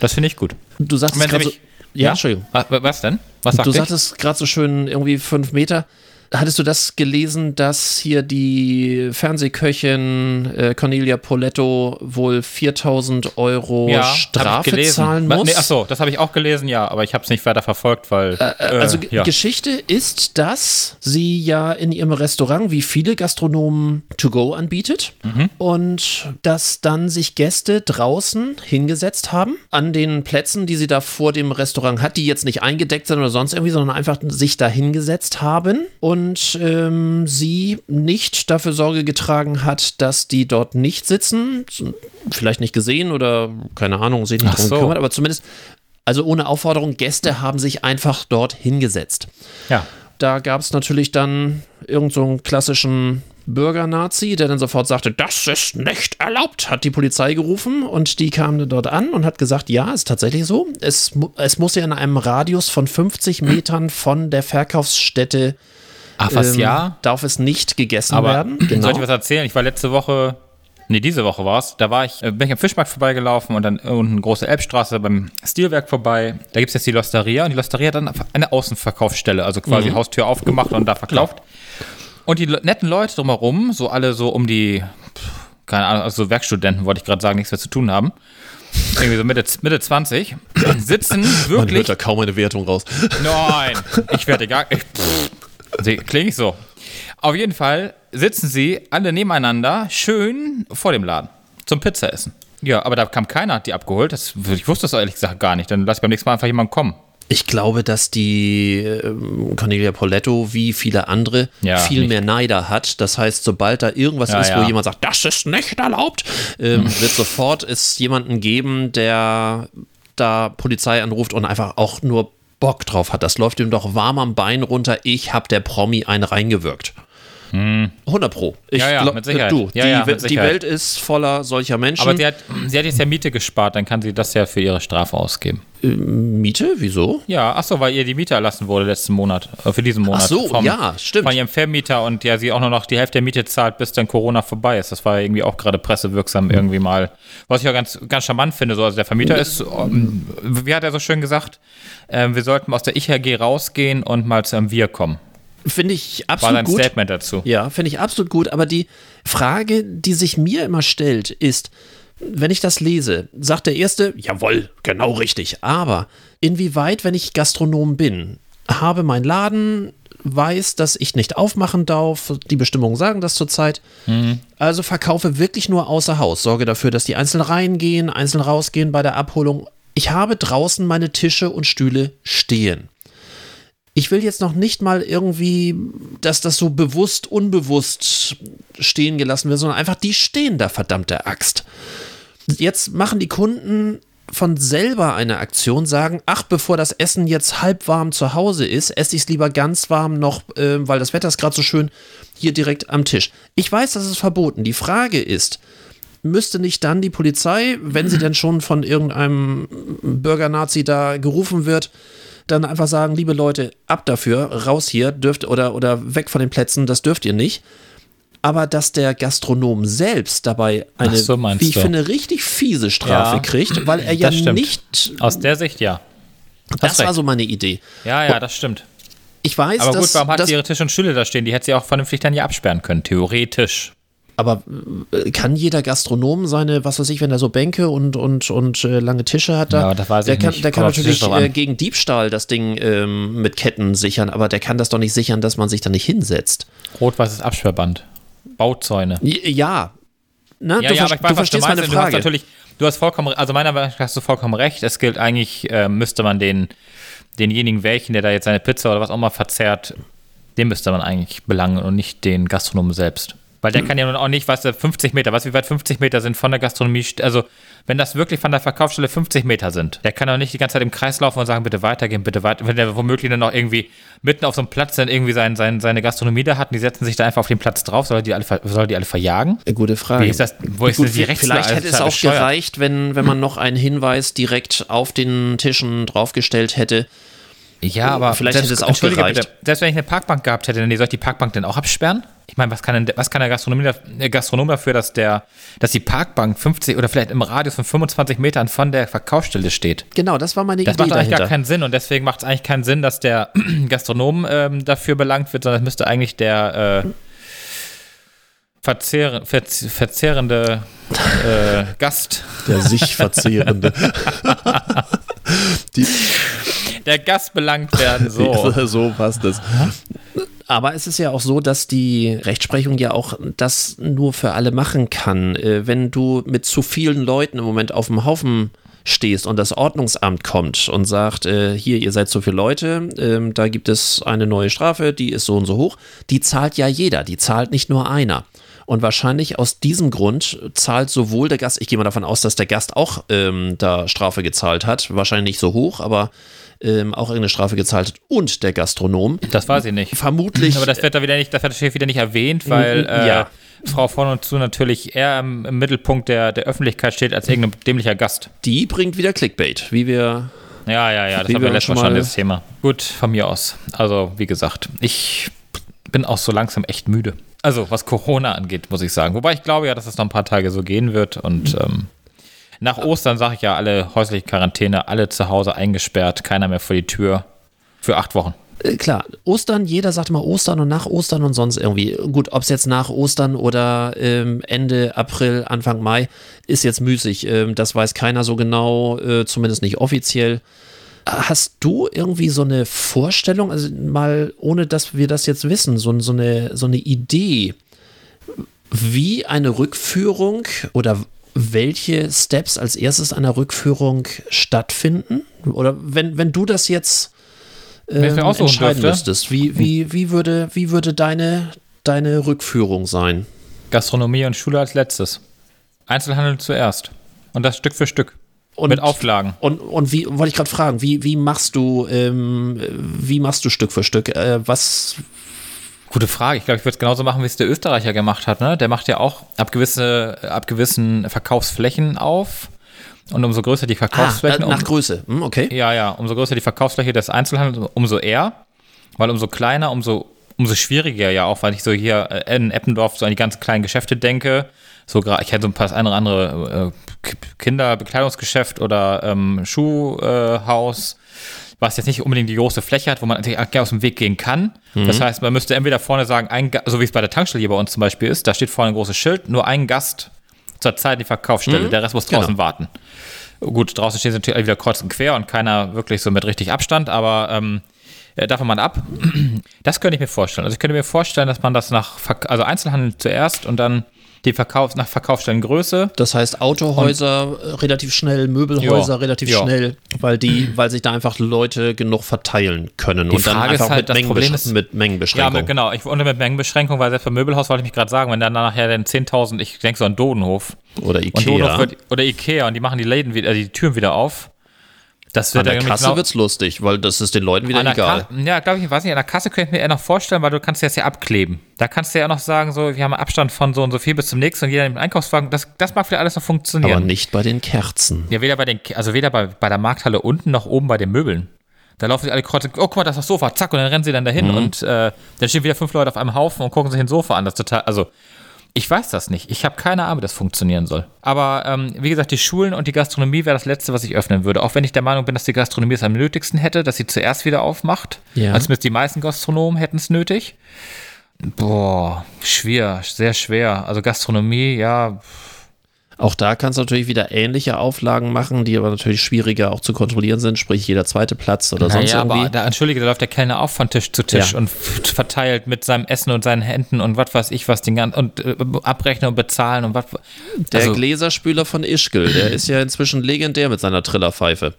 Das finde ich gut. Du Sie gerade so, mich- ja, Entschuldigung. Was, was denn? Was sagt Du ich? sagtest gerade so schön irgendwie fünf Meter. Hattest du das gelesen, dass hier die Fernsehköchin äh, Cornelia Poletto wohl 4000 Euro ich Strafe zahlen muss? Nee, achso, das habe ich auch gelesen, ja, aber ich habe es nicht weiter verfolgt, weil. Äh, also G- ja. Geschichte ist, dass sie ja in ihrem Restaurant wie viele Gastronomen to go anbietet Mhm. und dass dann sich Gäste draußen hingesetzt haben an den Plätzen, die sie da vor dem Restaurant hat, die jetzt nicht eingedeckt sind oder sonst irgendwie, sondern einfach sich da hingesetzt haben und ähm, sie nicht dafür Sorge getragen hat, dass die dort nicht sitzen, vielleicht nicht gesehen oder keine Ahnung, sich nicht drum so. gekümmert, aber zumindest also ohne Aufforderung, Gäste haben sich einfach dort hingesetzt. ja. Da gab es natürlich dann irgendeinen so einen klassischen Bürger-Nazi, der dann sofort sagte, das ist nicht erlaubt, hat die Polizei gerufen und die kam dann dort an und hat gesagt, ja, ist tatsächlich so. Es, es muss ja in einem Radius von 50 Metern von der Verkaufsstätte Ach, was ähm, ja? darf es nicht gegessen Aber werden. Genau. soll ich was erzählen? Ich war letzte Woche, nee, diese Woche war es, da war ich, äh, bin ich am Fischmarkt vorbeigelaufen und dann unten große Elbstraße beim Stilwerk vorbei. Da gibt es jetzt die Losteria und die Losteria hat dann eine Außenverkaufsstelle, also quasi Mhm. Haustür aufgemacht und da verkauft. Und die netten Leute drumherum, so alle so um die, keine Ahnung, also so Werkstudenten, wollte ich gerade sagen, nichts mehr zu tun haben. Irgendwie so Mitte, Mitte 20, sitzen Man wirklich hört da kaum eine Wertung raus. Nein, ich werde gar. Ich, pff, klinge ich so. Auf jeden Fall sitzen sie alle nebeneinander, schön vor dem Laden zum Pizza essen. Ja, aber da kam keiner, hat die abgeholt. Das, ich wusste das ehrlich gesagt gar nicht. Dann lass ich beim nächsten Mal einfach jemanden kommen. Ich glaube, dass die ähm, Cornelia Poletto wie viele andere Ja, viel nicht- mehr Neider hat. Das heißt, sobald da irgendwas Ja, ist, wo ja. jemand sagt, das ist nicht erlaubt, ähm, wird sofort es jemanden geben, der da Polizei anruft und einfach auch nur Bock drauf hat. Das läuft ihm doch warm am Bein runter. Ich hab der Promi einen reingewirkt. 100 Pro. Ich Hm. Ja, ja, mit Sicherheit. Du, Ja, die, ja, mit die Sicherheit. Welt ist voller solcher Menschen. Aber sie hat, sie hat jetzt ja Miete gespart, dann kann sie das ja für ihre Strafe ausgeben. Miete? Wieso? Ja, ach so, weil ihr die Miete erlassen wurde letzten Monat, äh, für diesen Monat. Ach so, ja, stimmt. Von ihrem Vermieter und ja, sie auch nur noch die Hälfte der Miete zahlt, bis dann Corona vorbei ist. Das war irgendwie auch gerade pressewirksam irgendwie mal. Was ich auch ganz, ganz charmant finde, so, also der Vermieter ist, ähm, wie hat er so schön gesagt, ähm, wir sollten aus der Ich-AG rausgehen und mal zu einem Wir kommen. Finde ich War absolut sein gut. Statement dazu. Ja, finde ich absolut gut. Aber die Frage, die sich mir immer stellt, ist, wenn ich das lese, sagt der Erste, jawohl, genau richtig. Aber inwieweit, wenn ich Gastronom bin, habe mein Laden, weiß, dass ich nicht aufmachen darf, die Bestimmungen sagen das zurzeit, also verkaufe wirklich nur außer Haus, sorge dafür, dass die einzeln reingehen, einzeln rausgehen bei der Abholung. Ich habe draußen meine Tische und Stühle stehen ich will jetzt noch nicht mal irgendwie, dass das so bewusst, unbewusst stehen gelassen wird, sondern einfach die stehen da, verdammte Axt. Jetzt machen die Kunden von selber eine Aktion, sagen, ach, bevor das Essen jetzt halb warm zu Hause ist, esse ich es lieber ganz warm noch, äh, weil das Wetter ist gerade so schön, hier direkt am Tisch. Ich weiß, das ist verboten. Die Frage ist, müsste nicht dann die Polizei, wenn sie denn schon von irgendeinem Bürger-Nazi da gerufen wird, dann einfach sagen, liebe Leute, ab dafür, raus hier, dürft oder, oder weg von den Plätzen, das dürft ihr nicht. Aber dass der Gastronom selbst dabei eine, so, wie ich du. finde, richtig fiese Strafe Ja, kriegt, weil er ja das stimmt. nicht. Aus der Sicht ja. Das war recht. so meine Idee. Ja, ja, das stimmt. Ich weiß, Aber dass, gut, warum hat dass, sie ihre Tische und Stühle da stehen? Die hätte sie auch vernünftig dann ja absperren können, theoretisch. Aber äh, kann jeder Gastronom seine, was weiß ich, wenn er so Bänke und, und, und äh, lange Tische hat, da, Ja, das weiß der kann, der kann natürlich äh, gegen Diebstahl das Ding ähm, mit Ketten sichern, aber der kann das doch nicht sichern, dass man sich da nicht hinsetzt. Rot-weißes Absperrband. Bauzäune. Ja. Na, Ja, du, ja, aber ich du weiß, was du verstehst meinst. meine Du hast Frage. natürlich, du hast vollkommen, also meiner Meinung nach hast du vollkommen recht. Es gilt eigentlich, äh, müsste man den, denjenigen welchen, der da jetzt seine Pizza oder was auch mal verzehrt, den müsste man eigentlich belangen und nicht den Gastronomen selbst. Weil der kann ja nun auch nicht, weißt du, 50 Meter, du, wie weit 50 Meter sind von der Gastronomie, also wenn das wirklich von der Verkaufsstelle 50 Meter sind, der kann doch nicht die ganze Zeit im Kreis laufen und sagen, bitte weitergehen, bitte weiter, wenn der womöglich dann noch irgendwie mitten auf so einem Platz dann irgendwie sein, sein, seine Gastronomie da hat und die setzen sich da einfach auf den Platz drauf, soll er die alle, soll er die alle verjagen? Gute Frage. Wie ist das, wo ist Gut, die vielleicht hätte es Alter, auch bescheuert. gereicht, wenn, wenn man noch einen Hinweis direkt auf den Tischen draufgestellt hätte. Ja, aber Vielleicht selbst, hätte es auch gereicht. bitte, selbst wenn ich eine Parkbank gehabt hätte, dann soll ich die Parkbank denn auch absperren? Ich meine, was kann denn, was kann der der Gastronom dafür, dass der, dass die Parkbank 50 oder vielleicht im Radius von 25 Metern von der Verkaufsstelle steht? Genau, das war meine Das Idee macht eigentlich dahinter. gar keinen Sinn und deswegen macht es eigentlich keinen Sinn, dass der Gastronom ähm, dafür belangt wird, sondern es müsste eigentlich der äh, verzehr, verz, verzehrende äh, Gast, der sich verzehrende. Die, der Gast belangt werden. So. so passt es. Aber es ist ja auch so, dass die Rechtsprechung ja auch das nur für alle machen kann. Äh, Wenn du mit zu vielen Leuten im Moment auf dem Haufen stehst und das Ordnungsamt kommt und sagt, äh, hier, ihr seid so viele Leute, ähm, da gibt es eine neue Strafe, die ist so und so hoch, die zahlt ja jeder, die zahlt nicht nur einer. Und wahrscheinlich aus diesem Grund zahlt sowohl der Gast, ich gehe mal davon aus, dass der Gast auch ähm, da Strafe gezahlt hat, wahrscheinlich nicht so hoch, aber ähm, auch irgendeine Strafe gezahlt hat und der Gastronom. Das weiß ich nicht. Vermutlich. Aber das wird da wieder nicht, das wird steht wieder nicht erwähnt, weil äh, Ja. Frau von und zu natürlich eher im, im Mittelpunkt der, der Öffentlichkeit steht als irgendein dämlicher Gast. die bringt wieder Clickbait, wie wir. Ja, ja, ja, das Wie haben wir letztes schon Mal schon mal- das Thema. Gut, von mir aus. Also, wie gesagt, ich bin auch so langsam echt müde. Also, was Corona angeht, muss ich sagen. Wobei ich glaube ja, dass es noch ein paar Tage so gehen wird und ähm, nach Ostern sage ich ja, alle häusliche Quarantäne, alle zu Hause eingesperrt, keiner mehr vor die Tür für acht Wochen. Äh, klar, Ostern, jeder sagt immer Ostern und nach Ostern und sonst irgendwie. Gut, ob es jetzt nach Ostern oder ähm, Ende April, Anfang Mai, ist jetzt müßig. Ähm, das weiß keiner so genau, äh, zumindest nicht offiziell. Hast du irgendwie so eine Vorstellung, also mal ohne dass wir das jetzt wissen, so, so, eine, so eine Idee, wie eine Rückführung oder welche Steps als erstes einer Rückführung stattfinden? Oder wenn, wenn du das jetzt ähm, entscheiden dürfte. müsstest, wie, wie, wie würde, wie würde deine, deine Rückführung sein? Gastronomie und Schule als letztes. Einzelhandel zuerst. Und das Stück für Stück. Und, Mit Auflagen. Und, und wie, wollte ich gerade fragen, wie, wie machst du, ähm, wie machst du Stück für Stück? Äh, was, Gute Frage. Ich glaube, ich würde es genauso machen, wie es der Österreicher gemacht hat. Ne? Der macht ja auch ab, gewisse, ab gewissen Verkaufsflächen auf. Und umso größer die ah, Verkaufsflächen, äh, nach um, Größe, hm, okay. ja, ja, umso größer die Verkaufsfläche des Einzelhandels, umso eher. Weil umso kleiner, umso, umso schwieriger ja auch, weil ich so hier äh, in Eppendorf so an die ganz kleinen Geschäfte denke. So gerade, ich hätte so ein paar oder andere äh, Kinderbekleidungsgeschäft oder ähm, Schuhhaus, was jetzt nicht unbedingt die große Fläche hat, wo man natürlich auch aus dem Weg gehen kann. Das heißt, man müsste entweder vorne sagen, ein, so wie es bei der Tankstelle hier bei uns zum Beispiel ist, da steht vorne ein großes Schild, nur ein Gast zur Zeit in die Verkaufsstelle, der Rest muss draußen Genau. warten. Gut, draußen stehen sie natürlich alle wieder kreuz und quer und keiner wirklich so mit richtig Abstand, aber ähm, äh, davon mal ab. Das könnte ich mir vorstellen. Also ich könnte mir vorstellen, dass man das nach, also Einzelhandel zuerst und dann die Verkauf, nach Verkaufsstellengröße. Das heißt Autohäuser äh, relativ schnell, Möbelhäuser Ja, relativ ja. schnell, weil die, weil sich da einfach Leute genug verteilen können und dann Frage ist einfach halt, das mit, Problem ist- mit Ja, Mengenbeschränkung. mit, genau. Ich unter mit Mengenbeschränkung, weil selbst beim Möbelhaus wollte ich mich gerade sagen, wenn dann nachher dann 10.000, ich denke so an Dodenhof. Oder Und Ikea. wird, oder Ikea und die machen die Läden wieder, äh, die Türen wieder auf. Das wird An der Kasse genau- wird's lustig, weil das ist den Leuten wieder egal. Ka- ja, glaube ich, weiß nicht, an der Kasse könnte ich mir eher noch vorstellen, weil du kannst das ja abkleben. Da kannst du ja noch sagen, so, wir haben einen Abstand von so und so viel bis zum nächsten und jeder nimmt einen Einkaufswagen. Das, das mag vielleicht alles noch funktionieren. Aber nicht bei den Kerzen. Ja, weder bei den, also weder bei, bei der Markthalle unten noch oben bei den Möbeln. Da laufen sie alle kreuz, oh, guck mal, das ist das Sofa, zack, und dann rennen sie dann dahin und äh, dann stehen wieder fünf Leute auf einem Haufen und gucken sich ein Sofa an. Das ist total, also ich weiß das nicht. Ich habe keine Ahnung, wie das funktionieren soll. Aber ähm, wie gesagt, die Schulen und die Gastronomie wäre das Letzte, was ich öffnen würde. Auch wenn ich der Meinung bin, dass die Gastronomie es am nötigsten hätte, dass sie zuerst wieder aufmacht. Ja. Als die meisten Gastronomen hätten es nötig. Boah, schwer, sehr schwer. Also Gastronomie, ja, Auch da kannst du natürlich wieder ähnliche Auflagen machen, die aber natürlich schwieriger auch zu kontrollieren sind, sprich jeder zweite Platz oder sonst naja, irgendwie. aber da, entschuldige, da läuft der Kellner auch von Tisch zu Tisch Ja. und verteilt mit seinem Essen und seinen Händen und was weiß ich was, den ganzen, und äh, abrechnen und bezahlen und was. der also, Gläserspüler von Ischgl, der ist ja inzwischen legendär mit seiner Trillerpfeife.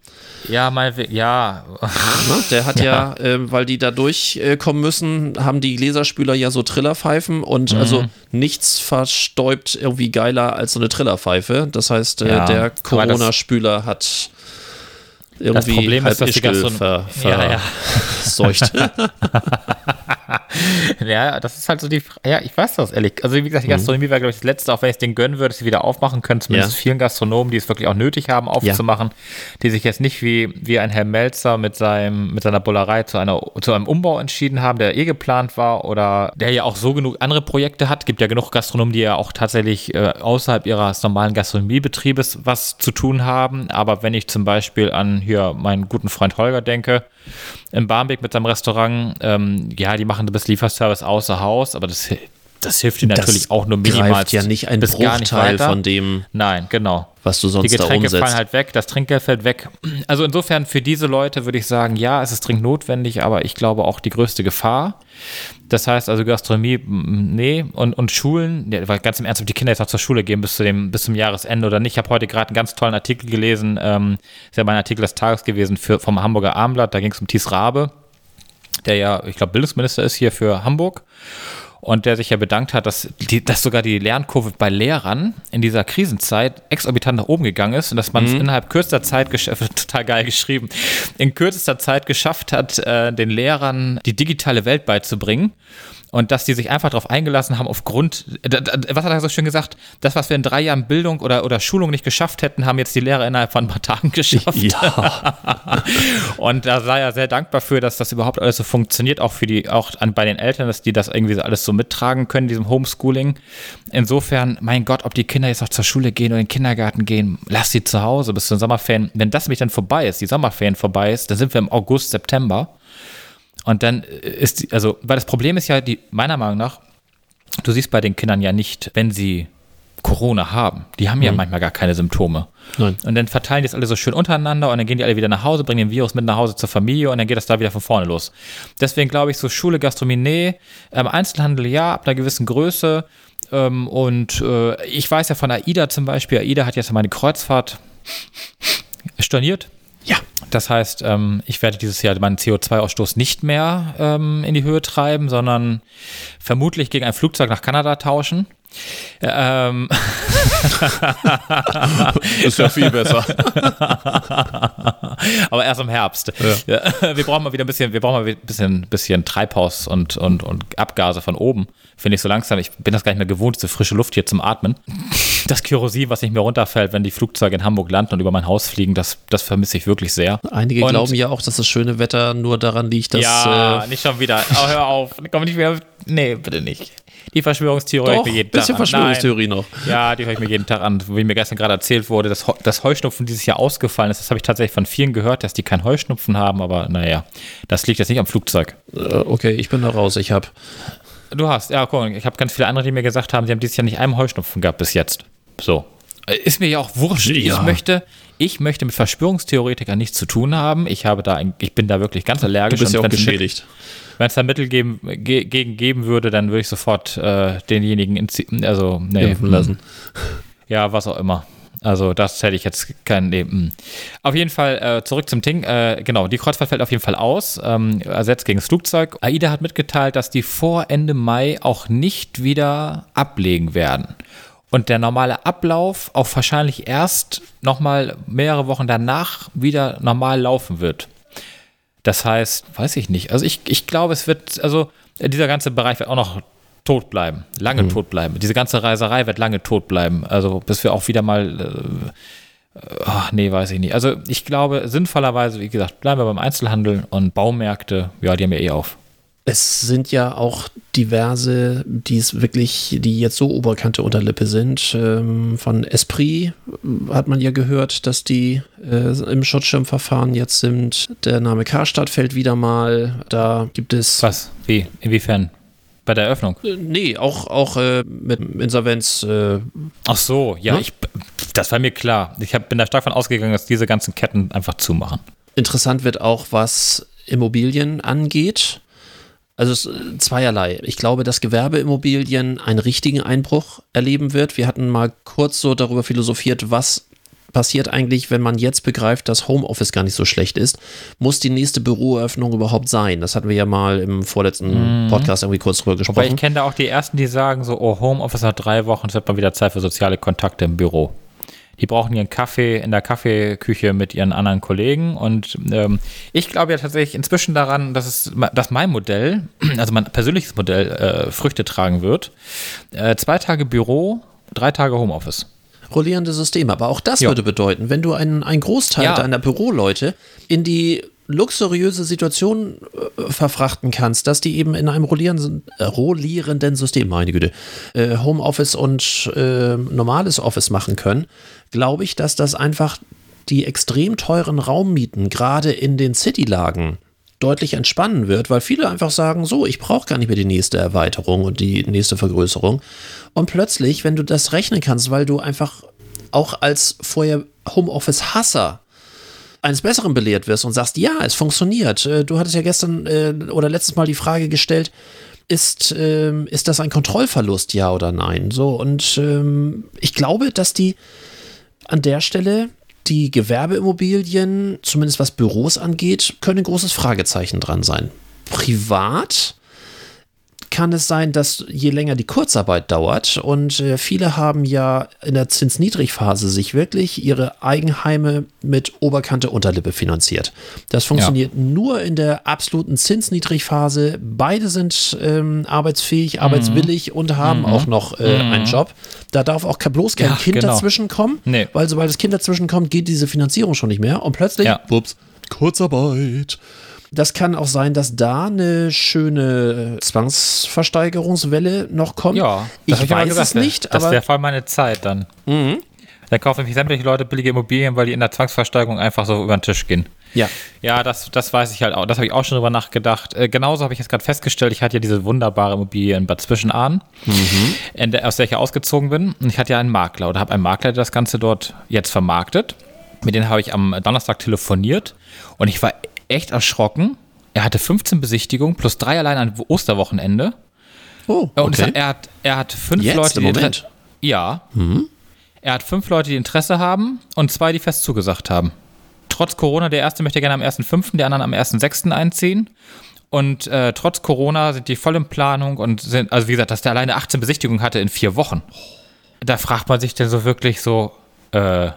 ja, mal, ja, Ne? Der hat ja, ähm, weil die da durchkommen müssen, haben die Gläserspüler ja so Trillerpfeifen und Mhm. also nichts verstäubt irgendwie geiler als so eine Trillerpfeife. Das heißt, äh, Ja, der Corona-Spüler hat irgendwie Das Problem ist, dass die Ischgl Gastron- ver, Ja, ja. Ja, das ist halt so die Fra- Ja, ich weiß das ehrlich. Also, wie gesagt, die Gastronomie wäre, glaube ich, das Letzte, auch wenn ich es denen gönnen würde, dass sie wieder aufmachen können. Zumindest Ja. vielen Gastronomen, die es wirklich auch nötig haben, aufzumachen. Die sich jetzt nicht wie, wie ein Herr Melzer mit, seinem, mit seiner Bullerei zu, einer, zu einem Umbau entschieden haben, der eh geplant war oder der ja auch so genug andere Projekte hat. Gibt ja genug Gastronomen, die ja auch tatsächlich äh, außerhalb ihres normalen Gastronomiebetriebes was zu tun haben. Aber wenn ich zum Beispiel an hier meinen guten Freund Holger denke, in Barmbek mit seinem Restaurant, ähm, ja, die machen das Lieferservice außer Haus, aber das, das hilft ihnen natürlich Das auch nur minimal. greift ja nicht ein nicht Bruchteil weiter. von dem, Nein, genau. was du Die sonst da Getränke fallen halt weg, das Trinkgeld fällt weg. Also insofern für diese Leute würde ich sagen, ja, es ist dringend notwendig, aber ich glaube auch die größte Gefahr. Das heißt also Gastronomie, nee, und, und Schulen, ja, weil ganz im Ernst, ob die Kinder jetzt noch zur Schule gehen bis, zu dem, bis zum Jahresende oder nicht. Ich habe heute gerade einen ganz tollen Artikel gelesen, ähm, ist ja mein Artikel des Tages gewesen für, vom Hamburger Armblatt, da ging es um Thies Rabe, der ja, ich glaube, Bildungsminister ist hier für Hamburg und der sich ja bedankt hat, dass, die, dass sogar die Lernkurve bei Lehrern in dieser Krisenzeit exorbitant nach oben gegangen ist und dass man es innerhalb kürzester Zeit, äh, total geil geschrieben, in kürzester Zeit geschafft hat, äh, den Lehrern die digitale Welt beizubringen. Und dass die sich einfach darauf eingelassen haben, aufgrund, da- was hat er so schön gesagt, das, was wir in drei Jahren Bildung oder, oder Schulung nicht geschafft hätten, haben jetzt die Lehrer innerhalb von ein paar Tagen geschafft. Ja, Und da sei er sehr dankbar für, dass das überhaupt alles so funktioniert, auch für die, auch an, bei den Eltern, dass die das irgendwie so alles so mittragen können, diesem Homeschooling. Insofern, mein Gott, ob die Kinder jetzt auch zur Schule gehen oder in den Kindergarten gehen, lass sie zu Hause bis zu den Sommerferien. Wenn das nämlich dann vorbei ist, die Sommerferien vorbei ist, dann sind wir im August, September. Und dann ist, die, also, weil das Problem ist ja, die, meiner Meinung nach, du siehst bei den Kindern ja nicht, wenn sie Corona haben. Die haben ja manchmal gar keine Symptome. Nein. Und dann verteilen die das alle so schön untereinander und dann gehen die alle wieder nach Hause, bringen den Virus mit nach Hause zur Familie und dann geht das da wieder von vorne los. Deswegen glaube ich, so Schule, Gastronomie, nee, ähm, Einzelhandel ja, ab einer gewissen Größe. Ähm, und äh, ich weiß ja von AIDA zum Beispiel, AIDA hat jetzt meine Kreuzfahrt storniert. Ja. Das heißt, ähm, ich werde dieses Jahr meinen CO2-Ausstoß nicht mehr ähm, in die Höhe treiben, sondern vermutlich gegen ein Flugzeug nach Kanada tauschen. Ähm, ist ja viel besser. aber erst im Herbst. Ja. Wir brauchen mal wieder ein bisschen, wir brauchen mal ein bisschen, bisschen Treibhaus und, und, und Abgase von oben. Finde ich so langsam. Ich bin das gar nicht mehr gewohnt, diese frische Luft hier zum Atmen. Das Kerosin, was nicht mehr runterfällt, wenn die Flugzeuge in Hamburg landen und über mein Haus fliegen, das, das vermisse ich wirklich sehr. Einige Und- glauben ja auch, dass das schöne Wetter nur daran liegt, dass. ja, äh, nicht schon wieder. Oh, hör auf. Komm nicht mehr. Nee, bitte nicht. Die Verschwörungstheorie höre doch, ich mir jeden bisschen Tag an. Verschwörungstheorie noch. Nein. Ja, die höre ich mir jeden Tag an. Wie mir gestern gerade erzählt wurde, dass, dass Heuschnupfen dieses Jahr ausgefallen ist. Das habe ich tatsächlich von vielen gehört, dass die keinen Heuschnupfen haben. Aber naja, das liegt jetzt nicht am Flugzeug. Äh, okay, ich bin da raus. Ich habe. Du hast, ja, guck, ich habe ganz viele andere, die mir gesagt haben, sie haben dieses Jahr nicht einen Heuschnupfen gehabt bis jetzt. So. Ist mir ja auch wurscht. Ich Ja. möchte, ich möchte mit Verschwörungstheoretikern nichts zu tun haben. Ich habe da, ein, ich bin da wirklich ganz Du allergisch. bist ja auch geschädigt. wenn es da Mittel geben, ge, gegen geben würde, dann würde ich sofort äh, denjenigen, inzi- also, nee, Impfen lassen. ja, was auch immer. Also das hätte ich jetzt kein Leben. Auf jeden Fall äh, zurück zum Ting. Äh, genau, die Kreuzfahrt fällt auf jeden Fall aus, ähm, ersetzt gegen das Flugzeug. AIDA hat mitgeteilt, dass die vor Ende Mai auch nicht wieder ablegen werden. Und der normale Ablauf auch wahrscheinlich erst nochmal mehrere Wochen danach wieder normal laufen wird. Das heißt, weiß ich nicht. Also ich, ich glaube, es wird, also dieser ganze Bereich wird auch noch tot bleiben, lange tot bleiben. Diese ganze Reiserei wird lange tot bleiben. Also bis wir auch wieder mal, äh, ach, nee, weiß ich nicht. Also ich glaube, sinnvollerweise, wie gesagt, bleiben wir beim Einzelhandel und Baumärkte, ja, die haben ja eh auf. Es sind ja auch diverse, die es wirklich, die jetzt so Oberkante Unterlippe sind. Ähm, von Esprit hat man ja gehört, dass die äh, im Schutzschirmverfahren jetzt sind. Der Name Karstadt fällt wieder mal. Da gibt es. Was? Wie? Inwiefern? Bei der Eröffnung? Äh, Nee, auch, auch äh, mit Insolvenz. Äh, Ach so, ja, Ja. ich, das war mir klar. Ich hab, bin da stark von ausgegangen, dass diese ganzen Ketten einfach zumachen. Interessant wird auch, was Immobilien angeht. Also es, äh, zweierlei. Ich glaube, dass Gewerbeimmobilien einen richtigen Einbruch erleben wird. Wir hatten mal kurz so darüber philosophiert, was passiert eigentlich, wenn man jetzt begreift, dass Homeoffice gar nicht so schlecht ist. Muss die nächste Büroeröffnung überhaupt sein? Das hatten wir ja mal im vorletzten Podcast irgendwie kurz drüber Wobei gesprochen. ich kenne da auch die ersten, die sagen so, oh, Homeoffice nach drei Wochen, es wird mal wieder Zeit für soziale Kontakte im Büro. Die brauchen ihren Kaffee in der Kaffeeküche mit ihren anderen Kollegen. Und ähm, ich glaube ja tatsächlich inzwischen daran, dass, es, dass mein Modell, also mein persönliches Modell, äh, Früchte tragen wird. Äh, zwei Tage Büro, drei Tage Homeoffice. rollierende System. Aber auch das Ja. würde bedeuten, wenn du einen, einen Großteil Ja. deiner Büroleute in die luxuriöse Situation äh, verfrachten kannst, dass die eben in einem rollierenden, äh, rollierenden System, meine Güte, äh, Homeoffice und äh, normales Office machen können, glaube ich, dass das einfach die extrem teuren Raummieten gerade in den City-Lagen deutlich entspannen wird, weil viele einfach sagen, so, ich brauche gar nicht mehr die nächste Erweiterung und die nächste Vergrößerung. Und plötzlich, wenn du das rechnen kannst, weil du einfach auch als vorher Homeoffice-Hasser eines Besseren belehrt wirst und sagst, ja, es funktioniert. Äh, Du hattest ja gestern äh, oder letztes Mal die Frage gestellt, ist, ähm, ist das ein Kontrollverlust, ja oder nein? So, und ähm, ich glaube, dass die an der Stelle die Gewerbeimmobilien, zumindest was Büros angeht, können ein großes Fragezeichen dran sein. Privat kann es sein, dass je länger die Kurzarbeit dauert und äh, viele haben ja in der Zinsniedrigphase sich wirklich ihre Eigenheime mit Oberkante Unterlippe finanziert. Das funktioniert nur in der absoluten Zinsniedrigphase. Beide sind ähm, arbeitsfähig, arbeitswillig und haben auch noch äh, einen Job. Da darf auch bloß kein Ja, Kind genau. dazwischen kommen, Nee. weil sobald das Kind dazwischen kommt, geht diese Finanzierung schon nicht mehr und plötzlich, Ja. ups, Kurzarbeit. Das kann auch sein, dass da eine schöne Zwangsversteigerungswelle noch kommt. Ja, ich das weiß gesagt, es nicht, Das aber wäre voll meine Zeit dann. Da kaufen nämlich sämtliche Leute billige Immobilien, weil die in der Zwangsversteigerung einfach so über den Tisch gehen. ja. Ja, das, das weiß ich halt auch. Das habe ich auch schon drüber nachgedacht. Äh, genauso habe ich jetzt gerade festgestellt, ich hatte ja diese wunderbare Immobilie in Bad Zwischenahn, in der, aus der ich ja ausgezogen bin. Und ich hatte ja einen Makler oder habe einen Makler, der das Ganze dort jetzt vermarktet. Mit dem habe ich am Donnerstag telefoniert und ich war echt erschrocken. Er hatte 15 Besichtigungen plus drei allein an Osterwochenende. Oh, Und okay. er, hat, er hat fünf Jetzt, Leute, im die Moment? Inter- Ja. Er hat fünf Leute, die Interesse haben und zwei, die fest zugesagt haben. Trotz Corona, der erste möchte gerne am 1.5., der andere am 1.6. einziehen. Und äh, trotz Corona sind die voll in Planung und sind, also wie gesagt, dass der alleine 18 Besichtigungen hatte in vier Wochen. Da fragt man sich denn so wirklich so, äh,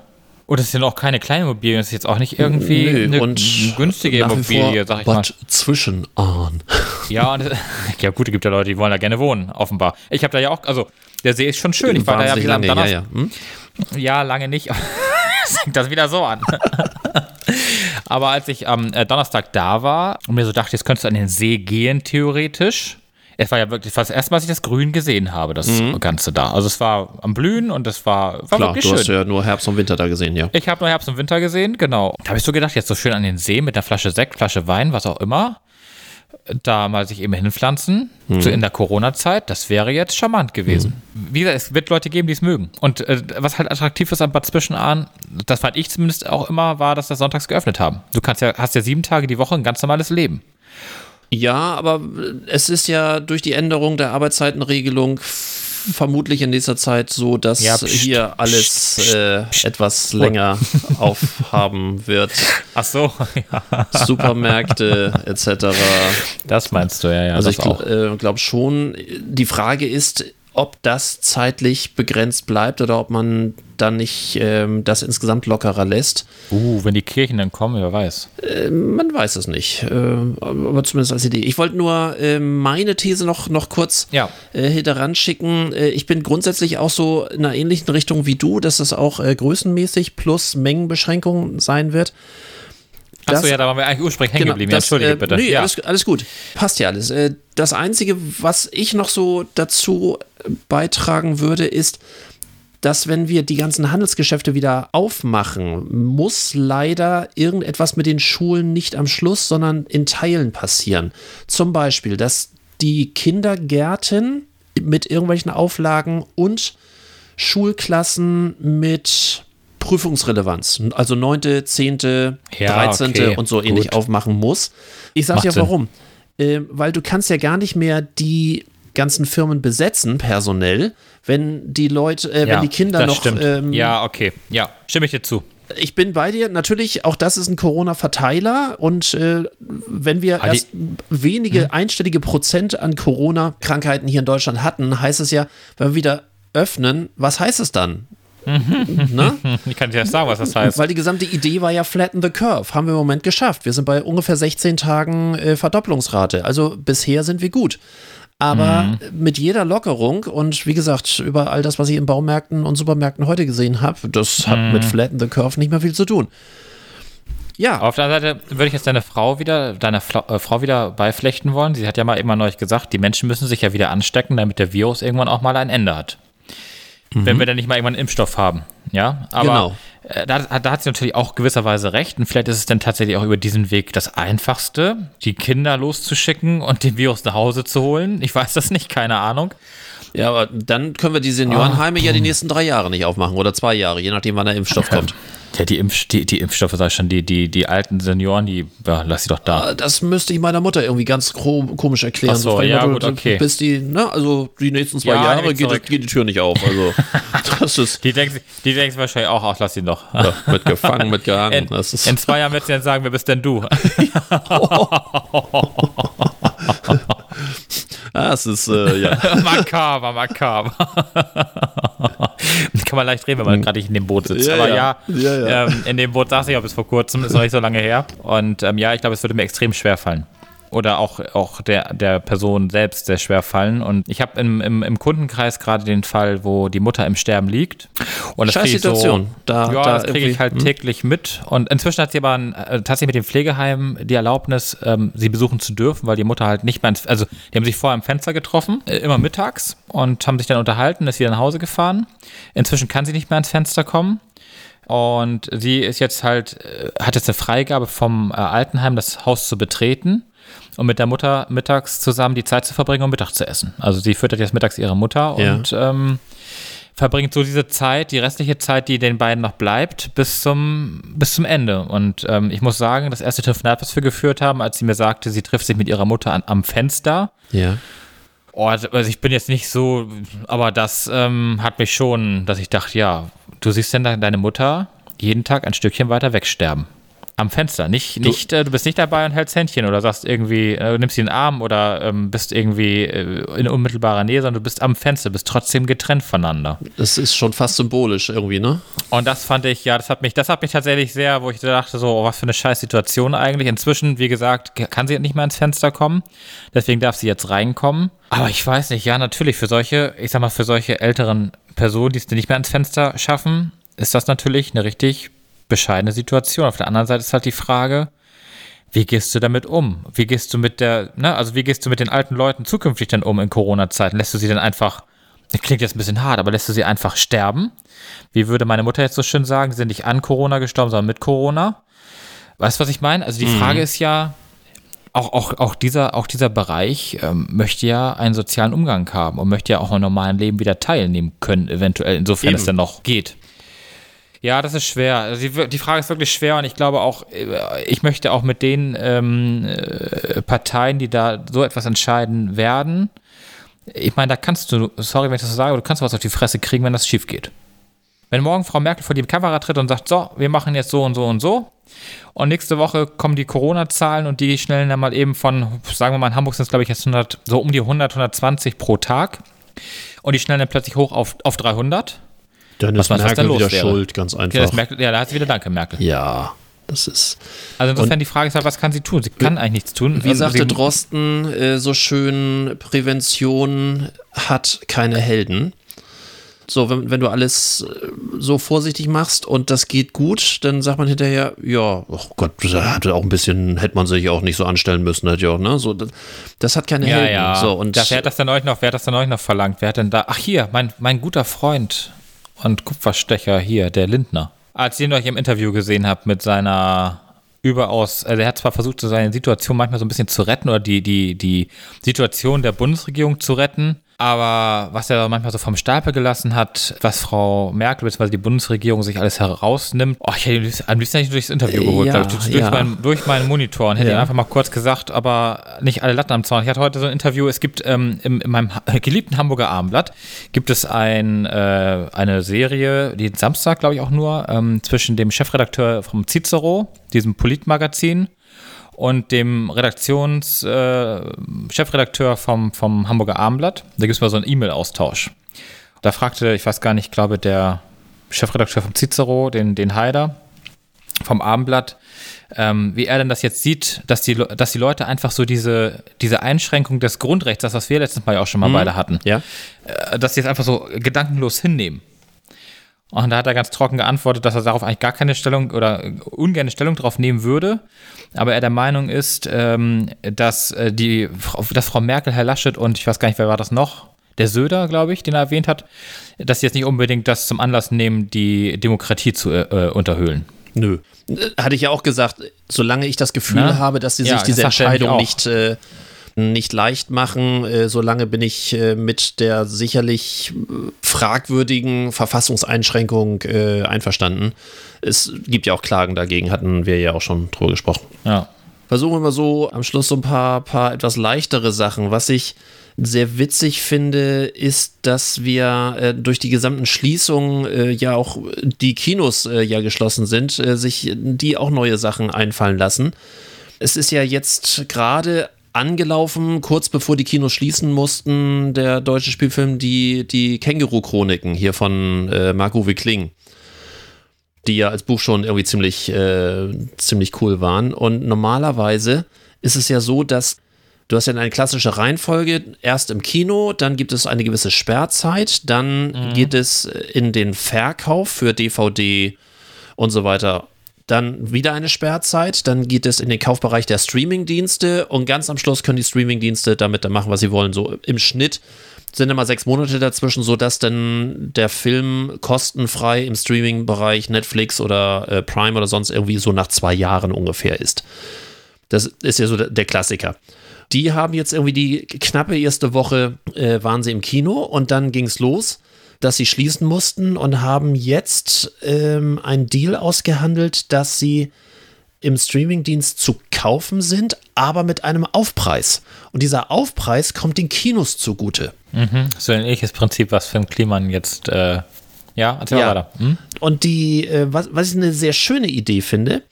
und es sind auch keine kleine Immobilien, es ist jetzt auch nicht irgendwie Nö, eine günstige Immobilie, vor sag ich mal. Bad Zwischenahn. Ja, und, ja, gut, es gibt ja Leute, die wollen da gerne wohnen, offenbar. Ich habe da ja auch, also der See ist schon schön. Ich war da ja wieder am lange, ja, Donnerstag. ja. Hm? Ja, lange nicht. Das fängt das wieder so an. Aber als ich am äh, Donnerstag da war und mir so dachte, jetzt könntest du an den See gehen, theoretisch. Es war ja wirklich das, erste Mal, dass ich das Grün gesehen habe, das Ganze da. Also es war am Blühen und es war, war Klar, wirklich du schön. hast ja nur Herbst und Winter da gesehen, ja. Ich habe nur Herbst und Winter gesehen, genau. Da habe ich so gedacht, jetzt so schön an den See mit einer Flasche Sekt, Flasche Wein, was auch immer. Da mal sich eben hinpflanzen, so in der Corona-Zeit, das wäre jetzt charmant gewesen. Wie gesagt, es wird Leute geben, die es mögen. Und äh, was halt attraktiv ist am Bad Zwischenahn, das fand ich zumindest auch immer, war, dass das sonntags geöffnet haben. Du kannst ja, hast ja sieben Tage die Woche ein ganz normales Leben. Ja, aber es ist ja durch die Änderung der Arbeitszeitenregelung vermutlich in nächster Zeit so, dass Ja, pst, hier alles äh, etwas länger aufhaben wird. Ach so, ja. Supermärkte etc. Das meinst du, ja, ja. Also ich gl äh, glaube schon, die Frage ist, ob das zeitlich begrenzt bleibt oder ob man dann nicht ähm, das insgesamt lockerer lässt. Uh, wenn die Kirchen dann kommen, wer weiß. Man weiß es nicht, äh, aber zumindest als Idee. Ich wollte nur äh, meine These noch, noch kurz Ja. äh, hinteran schicken. Äh, ich bin grundsätzlich auch so in einer ähnlichen Richtung wie du, dass es auch äh, größenmäßig plus Mengenbeschränkungen sein wird. Achso, ja, da waren wir eigentlich ursprünglich hängen geblieben. Ja, das, Entschuldige äh, bitte. Nee, ja. alles, alles gut. Passt ja alles. Äh, Das Einzige, was ich noch so dazu beitragen würde, ist, dass wenn wir die ganzen Handelsgeschäfte wieder aufmachen, muss leider irgendetwas mit den Schulen nicht am Schluss, sondern in Teilen passieren. Zum Beispiel, dass die Kindergärten mit irgendwelchen Auflagen und Schulklassen mit Prüfungsrelevanz, also 9., 10., Ja, 13. okay, und so ähnlich gut. aufmachen muss. Ich sage ja warum. Ähm, weil du kannst ja gar nicht mehr die ganzen Firmen besetzen, personell, wenn die Leute, äh, wenn die Kinder noch. Ähm, ja, okay. Ja, stimme ich dir zu. Ich bin bei dir. Natürlich, auch das ist ein Corona-Verteiler. Und äh, wenn wir die- erst wenige einstellige Prozent an Corona-Krankheiten hier in Deutschland hatten, heißt es ja, wenn wir wieder öffnen, was heißt es dann? Ne? Ich kann dir das sagen, was das heißt. Weil die gesamte Idee war ja flatten the curve. Haben wir im Moment geschafft. Wir sind bei ungefähr 16 Tagen äh, Verdopplungsrate. Also bisher sind wir gut. Aber Mhm. mit jeder Lockerung und wie gesagt, über all das, was ich in Baumärkten und Supermärkten heute gesehen habe, das hat Mhm. mit Flatten the Curve nicht mehr viel zu tun. Ja, Auf der anderen Seite würde ich jetzt deine Frau wieder, deiner Fla äh, Frau wieder beiflechten wollen. Sie hat ja mal immer neulich gesagt, die Menschen müssen sich ja wieder anstecken, damit der Virus irgendwann auch mal ein Ende hat. Wenn wir dann nicht mal irgendwann einen Impfstoff haben. Ja, aber Genau. äh, da, da hat sie natürlich auch gewisserweise recht. Und vielleicht ist es dann tatsächlich auch über diesen Weg das Einfachste, die Kinder loszuschicken und den Virus nach Hause zu holen. Ich weiß das nicht, keine Ahnung. ja, aber dann können wir die Seniorenheime ja die nächsten drei Jahre nicht aufmachen oder zwei Jahre, je nachdem, wann der Impfstoff kommt. Ja, die, Impf die, die Impfstoffe, sag ich schon, die, die, die alten Senioren, die, ja, lass sie doch da. Das müsste ich meiner Mutter irgendwie ganz komisch erklären. Ach so, frei ja, gut, Motto, okay. Bis die, ne, also die nächsten zwei Ja, Jahre geht, geht die Tür nicht auf. Also das ist Die denkt, die denkt wahrscheinlich auch, ach, lass ihn doch. ja, mit gefangen, mit gehangen. In, Das ist, in zwei Jahren wird sie dann sagen, wer bist denn du? ah, es ist äh, ja. makaber, makaber. Kann man leicht reden, wenn man gerade nicht in dem Boot sitzt. Ja, Aber ja. ja, Ja, ja. Ähm, in dem Boot saß ich auch bis vor kurzem, ist noch nicht so lange her. Und ähm, ja, ich glaube, es würde mir extrem schwer fallen. Oder auch, auch der, der Person selbst sehr schwer fallen. Und ich habe im, im, im Kundenkreis gerade den Fall, wo die Mutter im Sterben liegt. Und das Scheiß ich so, Situation. Da- ja, da das kriege ich halt hm. täglich mit. Und inzwischen hat sie aber ein, äh, tatsächlich mit dem Pflegeheim die Erlaubnis, ähm, sie besuchen zu dürfen, weil die Mutter halt nicht mehr ins, also die haben sich vorher im Fenster getroffen, äh, immer mittags und haben sich dann unterhalten, ist wieder nach Hause gefahren. Inzwischen kann sie nicht mehr ans Fenster kommen. Und sie ist jetzt halt, äh, hat jetzt eine Freigabe vom äh, Altenheim, das Haus zu betreten und mit der Mutter mittags zusammen die Zeit zu verbringen und Mittag zu essen. Also sie füttert jetzt mittags ihre Mutter Ja. und ähm, verbringt so diese Zeit, die restliche Zeit, die den beiden noch bleibt, bis zum, bis zum Ende. Und ähm, ich muss sagen, das erste Telefonat, was wir geführt haben, als sie mir sagte, sie trifft sich mit ihrer Mutter an, am Fenster, ja. Oh, also ich bin jetzt nicht so, aber das ähm, hat mich schon, dass ich dachte, ja, du siehst denn de- deine Mutter jeden Tag ein Stückchen weiter wegsterben. Am Fenster. Nicht, nicht, äh, du bist nicht dabei und hältst Händchen oder sagst irgendwie, äh, du nimmst den Arm oder ähm, bist irgendwie äh, in unmittelbarer Nähe, sondern du bist am Fenster, bist trotzdem getrennt voneinander. Das ist schon fast symbolisch irgendwie, ne? Und das fand ich, ja, das hat mich, das hat mich tatsächlich sehr, wo ich dachte, so, oh, was für eine scheiß Situation eigentlich. Inzwischen, wie gesagt, kann sie nicht mehr ans Fenster kommen. Deswegen darf sie jetzt reinkommen. Aber ich weiß nicht, ja, natürlich, für solche, ich sag mal, für solche älteren Personen, die es nicht mehr ans Fenster schaffen, ist das natürlich eine richtig bescheidene Situation. Auf der anderen Seite ist halt die Frage, wie gehst du damit um? Wie gehst du mit der, ne, also wie gehst du mit den alten Leuten zukünftig dann um in Corona-Zeiten? Lässt du sie dann einfach, das klingt jetzt ein bisschen hart, aber lässt du sie einfach sterben? Wie würde meine Mutter jetzt so schön sagen, sie sind nicht an Corona gestorben, sondern mit Corona? Weißt du, was ich meine? Also die Frage ist ja, auch, auch, auch, dieser, auch dieser Bereich ähm, möchte ja einen sozialen Umgang haben und möchte ja auch am normalen Leben wieder teilnehmen können, eventuell, insofern Eben. es dann noch geht. Ja, das ist schwer. Also die, die Frage ist wirklich schwer und ich glaube auch, äh, ich möchte auch mit den ähm, äh, Parteien, die da so etwas entscheiden werden, ich meine, da kannst du, sorry, wenn ich das so sage, aber du kannst was auf die Fresse kriegen, wenn das schief geht. Wenn morgen Frau Merkel vor die Kamera tritt und sagt, so, wir machen jetzt so und so und so, und nächste Woche kommen die Corona-Zahlen und die schnellen dann mal eben von, sagen wir mal, in Hamburg sind es, glaube ich, jetzt 100, so um die 100, 120 pro Tag. Und die schnellen dann plötzlich hoch auf, auf 300. Dann Was ist was Merkel denn wieder wäre? schuld, ganz Ja, einfach. Merkel, ja da hat sie wieder Danke, Merkel. Ja, das ist. Also insofern die Frage ist halt, was kann sie tun? Sie kann eigentlich nichts tun. Wie Also sagte Drosten äh, so schön, Prävention hat keine Helden. So, wenn, wenn du alles äh, so vorsichtig machst und das geht gut, dann sagt man hinterher, ja, oh Gott, da hatte auch ein bisschen, hätte man sich auch nicht so anstellen müssen, hätte ja auch, ne? So, das, das hat keine Ja, Helden. ja. So, und da, wer hat das denn euch noch, wer hat das denn euch noch verlangt? Wer hat denn da, ach hier, mein, mein guter Freund und Kupferstecher hier, der Lindner. Als ihr ihn euch im Interview gesehen habt mit seiner überaus, also er hat zwar versucht, seine Situation manchmal so ein bisschen zu retten oder die, die, die Situation der Bundesregierung zu retten, aber was er manchmal so vom Stapel gelassen hat, was Frau Merkel bzw. die Bundesregierung sich alles herausnimmt, oh, ich hätte ihn am liebsten- nicht durchs Interview geholt, Ja, ich, durch, ja. meinen, durch meinen Monitor und hätte Ja. ihm einfach mal kurz gesagt, aber nicht alle Latten am Zaun. Ich hatte heute so ein Interview, es gibt ähm, im, in meinem geliebten Hamburger Abendblatt gibt es ein, äh, eine Serie, die Samstag, glaube ich, auch nur, ähm, zwischen dem Chefredakteur vom Cicero, diesem Politmagazin, und dem Redaktions äh, Chefredakteur vom, vom Hamburger Abendblatt. Da gibt es mal so einen E-Mail-Austausch. Da fragte, ich weiß gar nicht, ich glaube, der Chefredakteur vom Cicero, den, den Haider vom Abendblatt, ähm, wie er denn das jetzt sieht, dass die, dass die Leute einfach so diese, diese Einschränkung des Grundrechts, das, was wir letztens Mal ja auch schon mal beide hatten, Ja. äh, dass sie es einfach so gedankenlos hinnehmen. Und da hat er ganz trocken geantwortet, dass er darauf eigentlich gar keine Stellung oder ungern Stellung drauf nehmen würde. Aber er der Meinung ist, ähm, dass, äh, die, Frau- dass Frau Merkel, Herr Laschet und ich weiß gar nicht, wer war das noch? Der Söder, glaube ich, den er erwähnt hat, dass sie jetzt nicht unbedingt das zum Anlass nehmen, die Demokratie zu äh, unterhöhlen. Nö. Äh, Hatte ich ja auch gesagt, solange ich das Gefühl Na? habe, dass sie Ja, sich diese Entscheidung nicht, äh, nicht leicht machen, äh, solange bin ich äh, mit der sicherlich äh, fragwürdigen Verfassungseinschränkung äh, einverstanden. Es gibt ja auch Klagen dagegen, hatten wir ja auch schon drüber gesprochen. Ja. Versuchen wir mal so am Schluss so ein paar, paar etwas leichtere Sachen. Was ich sehr witzig finde, ist, dass wir äh, durch die gesamten Schließungen äh, ja auch die Kinos äh, ja geschlossen sind, sich die auch neue Sachen einfallen lassen. Es ist ja jetzt gerade angelaufen, kurz bevor die Kinos schließen mussten, der deutsche Spielfilm Die, die Känguru-Chroniken hier von äh, Marc-Uwe Kling die ja als Buch schon irgendwie ziemlich, äh, ziemlich cool waren. Und normalerweise ist es ja so, dass du hast ja eine klassische Reihenfolge, erst im Kino, dann gibt es eine gewisse Sperrzeit, dann geht es in den Verkauf für DVD und so weiter. Dann wieder eine Sperrzeit, dann geht es in den Kaufbereich der Streamingdienste und ganz am Schluss können die Streamingdienste damit dann machen, was sie wollen. So im Schnitt sind immer sechs Monate dazwischen, sodass dann der Film kostenfrei im Streaming-Bereich Netflix oder äh, Prime oder sonst irgendwie so nach zwei Jahren ungefähr ist. Das ist ja so der, Klassiker. Die haben jetzt irgendwie die knappe erste Woche äh, waren sie im Kino und dann ging es los, dass sie schließen mussten und haben jetzt ähm, einen Deal ausgehandelt, dass sie im Streamingdienst zu kaufen sind, aber mit einem Aufpreis. Und dieser Aufpreis kommt den Kinos zugute. So ein ähnliches Prinzip, was Finn Kliman jetzt, äh, ja, erzähl Ja. weiter. Hm? Und die, äh, was, was ich eine sehr schöne Idee finde,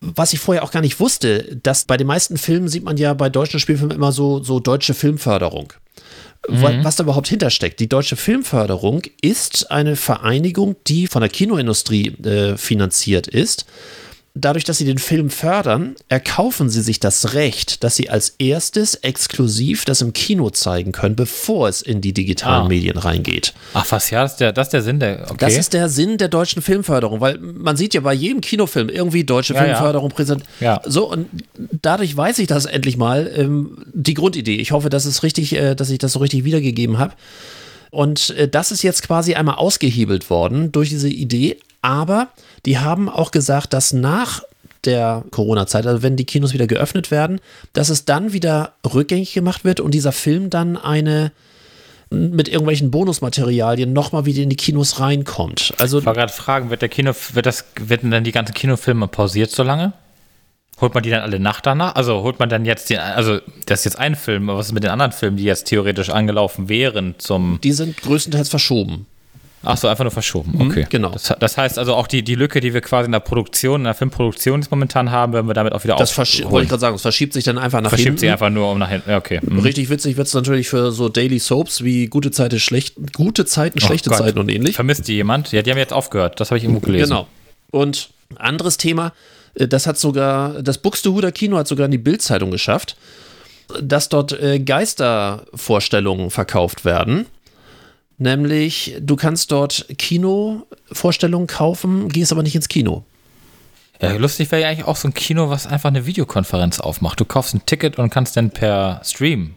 was ich vorher auch gar nicht wusste, dass bei den meisten Filmen sieht man ja bei deutschen Spielfilmen immer so, so deutsche Filmförderung. Wa- Was da überhaupt hintersteckt. Die deutsche Filmförderung ist eine Vereinigung, die von der Kinoindustrie äh, finanziert ist. Dadurch, dass sie den Film fördern, erkaufen sie sich das Recht, dass sie als erstes exklusiv das im Kino zeigen können, bevor es in die digitalen Ah. Medien reingeht. Ach was, ja, das ist der, das ist der Sinn der, okay. Das ist der Sinn der deutschen Filmförderung, weil man sieht ja bei jedem Kinofilm irgendwie deutsche Ja, ja. Filmförderung präsent. Ja. So, und dadurch weiß ich das endlich mal, ähm, die Grundidee. Ich hoffe, dass es richtig, äh, dass ich das so richtig wiedergegeben habe. Und äh, das ist jetzt quasi einmal ausgehebelt worden durch diese Idee. Aber die haben auch gesagt, dass nach der Corona-Zeit, also wenn die Kinos wieder geöffnet werden, dass es dann wieder rückgängig gemacht wird und dieser Film dann eine mit irgendwelchen Bonusmaterialien nochmal wieder in die Kinos reinkommt. Also Ich war gerade fragen, wird der Kino, wird das, werden dann die ganzen Kinofilme pausiert so lange? Holt man die dann alle Nacht danach? Also holt man dann jetzt den, also das ist jetzt ein Film, aber was ist mit den anderen Filmen, die jetzt theoretisch angelaufen wären zum, die sind größtenteils verschoben. Ach so, einfach nur verschoben, okay. genau. Das, das heißt also auch die, die Lücke, die wir quasi in der Produktion, in der Filmproduktion jetzt momentan haben, werden wir damit auch wieder Das wollte ich gerade sagen, es verschiebt sich dann einfach nach Verschiebt hinten. sich einfach nur um nach hinten, ja, okay. Mhm. Richtig witzig wird es natürlich für so Daily Soaps wie gute Zeiten, schlecht, gute Zeiten, schlechte Oh Gott. Zeiten und ähnlich. Vermisst die jemand? Ja, die haben jetzt aufgehört, das habe ich irgendwo gelesen. Genau. Und anderes Thema, äh, das hat sogar, das Buxtehuder Kino hat sogar in die Bildzeitung geschafft, dass dort äh, Geistervorstellungen verkauft werden. Nämlich, du kannst dort Kinovorstellungen kaufen, gehst aber nicht ins Kino. Ja, lustig wäre ja eigentlich auch so ein Kino, was einfach eine Videokonferenz aufmacht. Du kaufst ein Ticket und kannst dann per Stream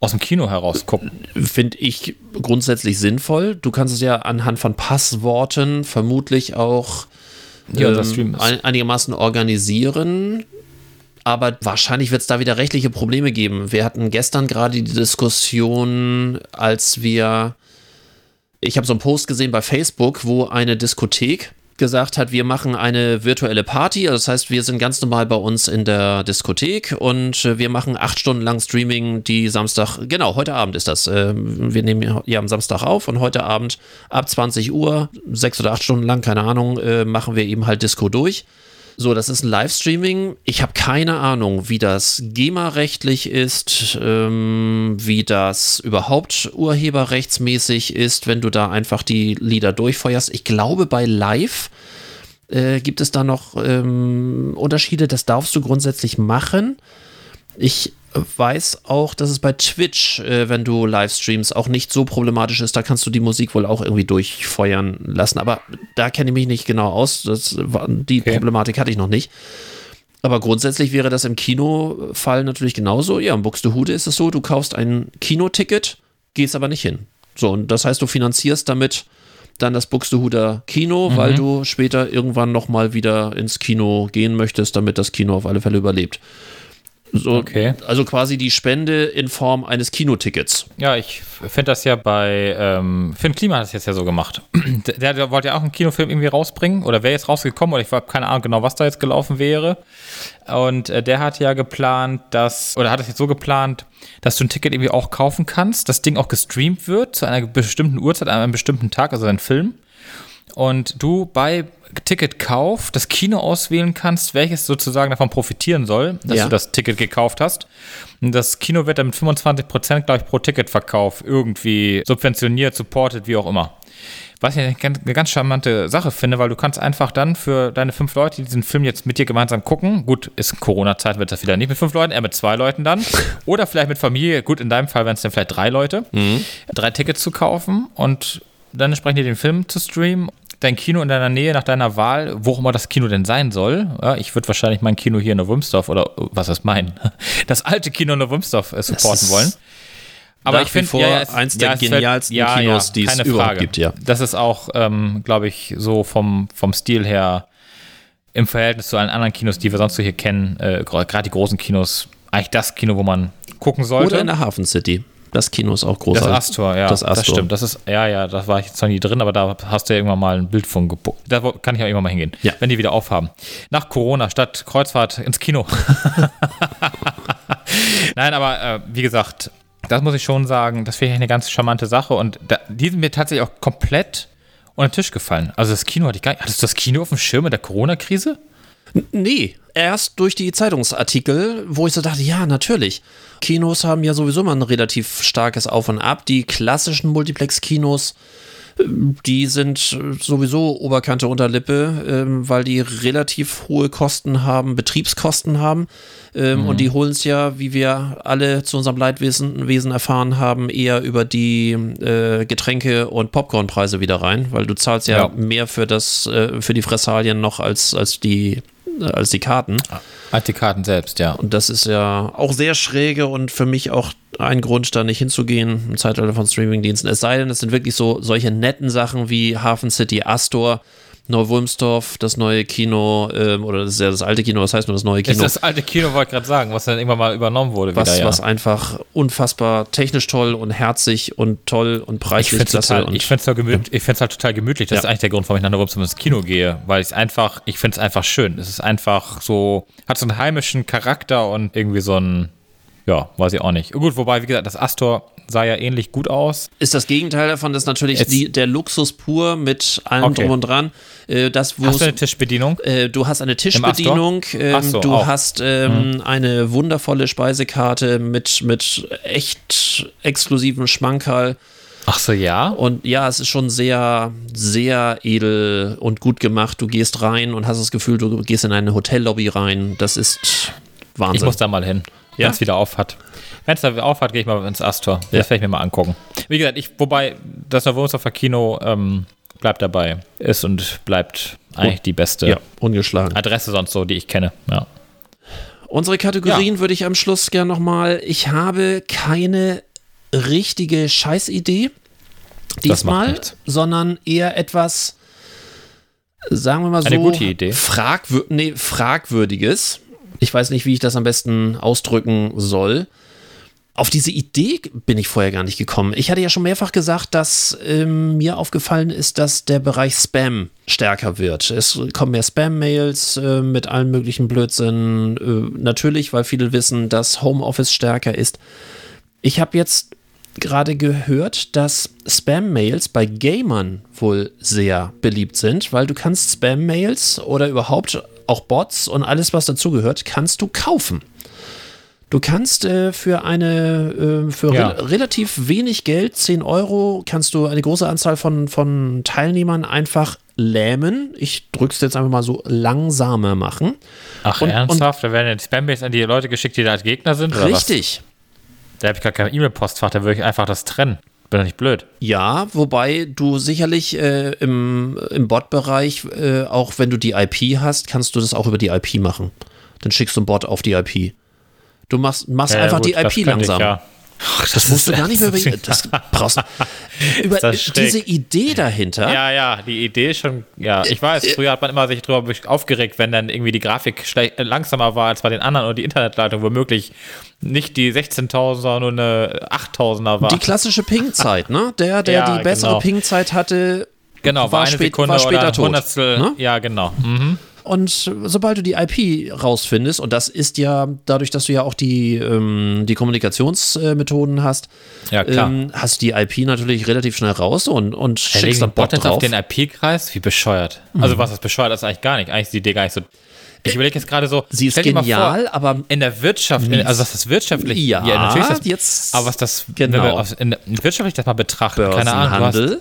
aus dem Kino heraus gucken. Finde ich grundsätzlich sinnvoll. Du kannst es ja anhand von Passworten vermutlich auch Ja, ähm, ein, einigermaßen organisieren. Aber wahrscheinlich wird es da wieder rechtliche Probleme geben. Wir hatten gestern gerade die Diskussion, als wir. Ich habe so einen Post gesehen bei Facebook, wo eine Diskothek gesagt hat, wir machen eine virtuelle Party. Also das heißt, wir sind ganz normal bei uns in der Diskothek und äh, wir machen acht Stunden lang Streaming, die Samstag, genau, heute Abend ist das. Ähm, Wir nehmen ja am Samstag auf und heute Abend ab 20 Uhr, sechs oder acht Stunden lang, keine Ahnung, äh, machen wir eben halt Disco durch. So, das ist ein Livestreaming. Ich habe keine Ahnung, wie das GEMA-rechtlich ist, ähm, wie das überhaupt urheberrechtsmäßig ist, wenn du da einfach die Lieder durchfeuerst. Ich glaube, bei Live äh, gibt es da noch ähm, Unterschiede. Das darfst du grundsätzlich machen. Ich weiß auch, dass es bei Twitch, äh, wenn du Livestreams, auch nicht so problematisch ist. Da kannst du die Musik wohl auch irgendwie durchfeuern lassen. Aber da kenne ich mich nicht genau aus. Das, die okay. Problematik hatte ich noch nicht. Aber grundsätzlich wäre das im Kinofall natürlich genauso. Ja, im Buxtehude ist es so, du kaufst ein Kinoticket, gehst aber nicht hin. So, und das heißt, du finanzierst damit dann das Buxtehuder Kino, mhm. weil du später irgendwann nochmal wieder ins Kino gehen möchtest, damit das Kino auf alle Fälle überlebt. So, okay. Also quasi die Spende in Form eines Kinotickets. Ja, ich finde das ja bei ähm, Finn Klima hat das jetzt ja so gemacht. Der, der, wollte ja auch einen Kinofilm irgendwie rausbringen oder wäre jetzt rausgekommen oder ich habe keine Ahnung genau, was da jetzt gelaufen wäre. Und äh, der hat ja geplant, dass, oder hat es jetzt so geplant, dass du ein Ticket irgendwie auch kaufen kannst, das Ding auch gestreamt wird zu einer bestimmten Uhrzeit, an einem bestimmten Tag, also ein Film. Und du bei Ticketkauf das Kino auswählen kannst, welches sozusagen davon profitieren soll, dass ja. du das Ticket gekauft hast. Und das Kino wird dann mit 25 Prozent, glaube ich, pro Ticketverkauf irgendwie subventioniert, supported, wie auch immer. Was ich eine ganz charmante Sache finde, weil du kannst einfach dann für deine fünf Leute, die diesen Film jetzt mit dir gemeinsam gucken, gut, ist Corona-Zeit, wird das wieder nicht mit fünf Leuten, eher mit zwei Leuten dann. Oder vielleicht mit Familie, gut, in deinem Fall wären es dann vielleicht drei Leute, mhm. drei Tickets zu kaufen und dann entsprechend den Film zu streamen dein Kino in deiner Nähe nach deiner Wahl, wo auch immer das Kino denn sein soll. Ja, ich würde wahrscheinlich mein Kino hier in Wumsdorf oder was ist mein? Das alte Kino in Wumsdorf äh, supporten wollen. Aber ich finde, ja, ja, eins der ja, genialsten fällt, Kinos, die es überhaupt gibt, ja. Das ist auch, ähm, glaube ich, so vom, vom Stil her im Verhältnis zu allen anderen Kinos, die wir sonst so hier kennen, äh, gerade die großen Kinos, eigentlich das Kino, wo man gucken sollte. Oder in der Hafen City. Das Kino ist auch großartig. Das Astor, ja. Das, Astor. das stimmt. Das ist, ja, ja, da war ich jetzt noch nie drin, aber da hast du ja irgendwann mal ein Bild von gebucht. Da kann ich auch irgendwann mal hingehen, ja. wenn die wieder aufhaben. Nach Corona, statt Kreuzfahrt ins Kino. Nein, aber äh, wie gesagt, das muss ich schon sagen, das finde ich eine ganz charmante Sache und da, die sind mir tatsächlich auch komplett unter den Tisch gefallen. Also das Kino hatte ich gar nicht. Hattest du das Kino auf dem Schirm in der Corona-Krise? Nee, erst durch die Zeitungsartikel, wo ich so dachte, ja, natürlich. Kinos haben ja sowieso mal ein relativ starkes Auf und Ab. Die klassischen Multiplex-Kinos, die sind sowieso Oberkante unter Lippe, ähm, weil die relativ hohe Kosten haben, Betriebskosten haben. Ähm, mhm. Und die holen es ja, wie wir alle zu unserem Leidwesen Wesen erfahren haben, eher über die äh, Getränke- und Popcornpreise wieder rein, weil du zahlst ja, ja. mehr für das, äh, für die Fressalien noch als, als die als die Karten. Als die Karten selbst, ja. Und das ist ja auch sehr schräge und für mich auch ein Grund, da nicht hinzugehen im Zeitalter von Streamingdiensten. Es sei denn, es sind wirklich so solche netten Sachen wie Hafen City Astor Neu-Wulmstorf, das neue Kino, ähm, oder das ist ja das alte Kino, was heißt nur das neue Kino? Das ist das alte Kino, wollte ich gerade sagen, was dann irgendwann mal übernommen wurde. Was, wieder, ja. was einfach unfassbar technisch toll und herzig und toll und preislich ich klasse. ich finde es halt, gemüt, halt total gemütlich. Das ja. ist eigentlich der Grund, warum ich nach Neu-Wulmstorf ins Kino gehe, weil ich es einfach, ich finde es einfach schön. Es ist einfach so, hat so einen heimischen Charakter und irgendwie so ein, ja, weiß ich auch nicht. Gut, wobei, wie gesagt, das Astor sah ja ähnlich gut aus. Ist das Gegenteil davon, das ist natürlich die, der Luxus pur mit allem okay. drum und dran. Äh, das, hast du eine Tischbedienung? Äh, du hast eine Tischbedienung, ähm, so, du auch. hast ähm, mhm. eine wundervolle Speisekarte mit, mit echt exklusivem Schmankerl. Ach so, ja. Und ja, es ist schon sehr, sehr edel und gut gemacht. Du gehst rein und hast das Gefühl, du gehst in eine Hotellobby rein. Das ist Wahnsinn. Ich muss da mal hin, ja? wenn es wieder auf hat. Wenn es da aufhat, gehe ich mal ins Astor. Ja. Das werde ich mir mal angucken. Wie gesagt, ich, wobei das Wurmsdorfer Kino ähm, bleibt dabei. Ist und bleibt eigentlich die beste ja, ungeschlagen. Adresse sonst so, die ich kenne. Ja. Unsere Kategorien würde ich am Schluss gerne nochmal. Ich habe keine richtige Scheißidee diesmal, sondern eher etwas, sagen wir mal so, Eine gute Idee. Fragwür nee, fragwürdiges. Ich weiß nicht, wie ich das am besten ausdrücken soll auf diese Idee bin ich vorher gar nicht gekommen. Ich hatte ja schon mehrfach gesagt, dass ähm, mir aufgefallen ist, dass der Bereich Spam stärker wird. Es kommen mehr Spam-Mails äh, mit allen möglichen Blödsinn. Äh, natürlich, weil viele wissen, dass Homeoffice stärker ist. Ich habe jetzt gerade gehört, dass Spam-Mails bei Gamern wohl sehr beliebt sind, weil du kannst Spam-Mails oder überhaupt auch Bots und alles, was dazugehört, kannst du kaufen. Du kannst äh, für eine, äh, für Ja. re relativ wenig Geld, 10 Euro, kannst du eine große Anzahl von, von Teilnehmern einfach lähmen. Ich drück's jetzt einfach mal so langsamer machen. Ach, Und- ernsthaft? da werden ja die Spammails an die Leute geschickt, die da als Gegner sind? Richtig. Da habe ich gar kein E-Mail-Postfach, da würde ich einfach das trennen. Bin doch nicht blöd. Ja, wobei du sicherlich äh, im, im Bot-Bereich, äh, auch wenn du die IP hast, kannst du das auch über die IP machen. Dann schickst du einen Bot auf die IP. Du machst, machst Ja, einfach gut, die IP könnte ich, langsam. Ja. Das musst du gar nicht mehr über. Das brauchst über das diese Idee dahinter. Ja, ja, die Idee ist schon, ja, ich weiß, früher hat man immer sich darüber aufgeregt, wenn dann irgendwie die Grafik äh, langsamer war als bei den anderen oder die Internetleitung womöglich nicht die 16.000, sondern nur eine 8.000er war. Die klassische Ping-Zeit, ne? Der, der Ja, die bessere genau. Ping-Zeit hatte, genau, war, war eine spät- Sekunde war später oder tot, Hundertstel. ne? Ja, genau. Mhm. Und sobald du die IP rausfindest, und das ist ja dadurch, dass du ja auch die, ähm, die Kommunikationsmethoden hast, Ja, ähm, hast du die IP natürlich relativ schnell raus und, und Ja, schickst dann Bot drauf. auf den IP-Kreis? Wie bescheuert. Also, was ist bescheuert, ist eigentlich gar nicht. Eigentlich ist die Idee gar nicht so. Ich überlege jetzt gerade so. Sie ist genial, vor, aber in der Wirtschaft, in, also was das wirtschaftlich, Ja, natürlich ist das, jetzt- aber was das, genau. wenn wir aus- in, wirtschaftlich das mal betrachten, keine Ahnung, hast,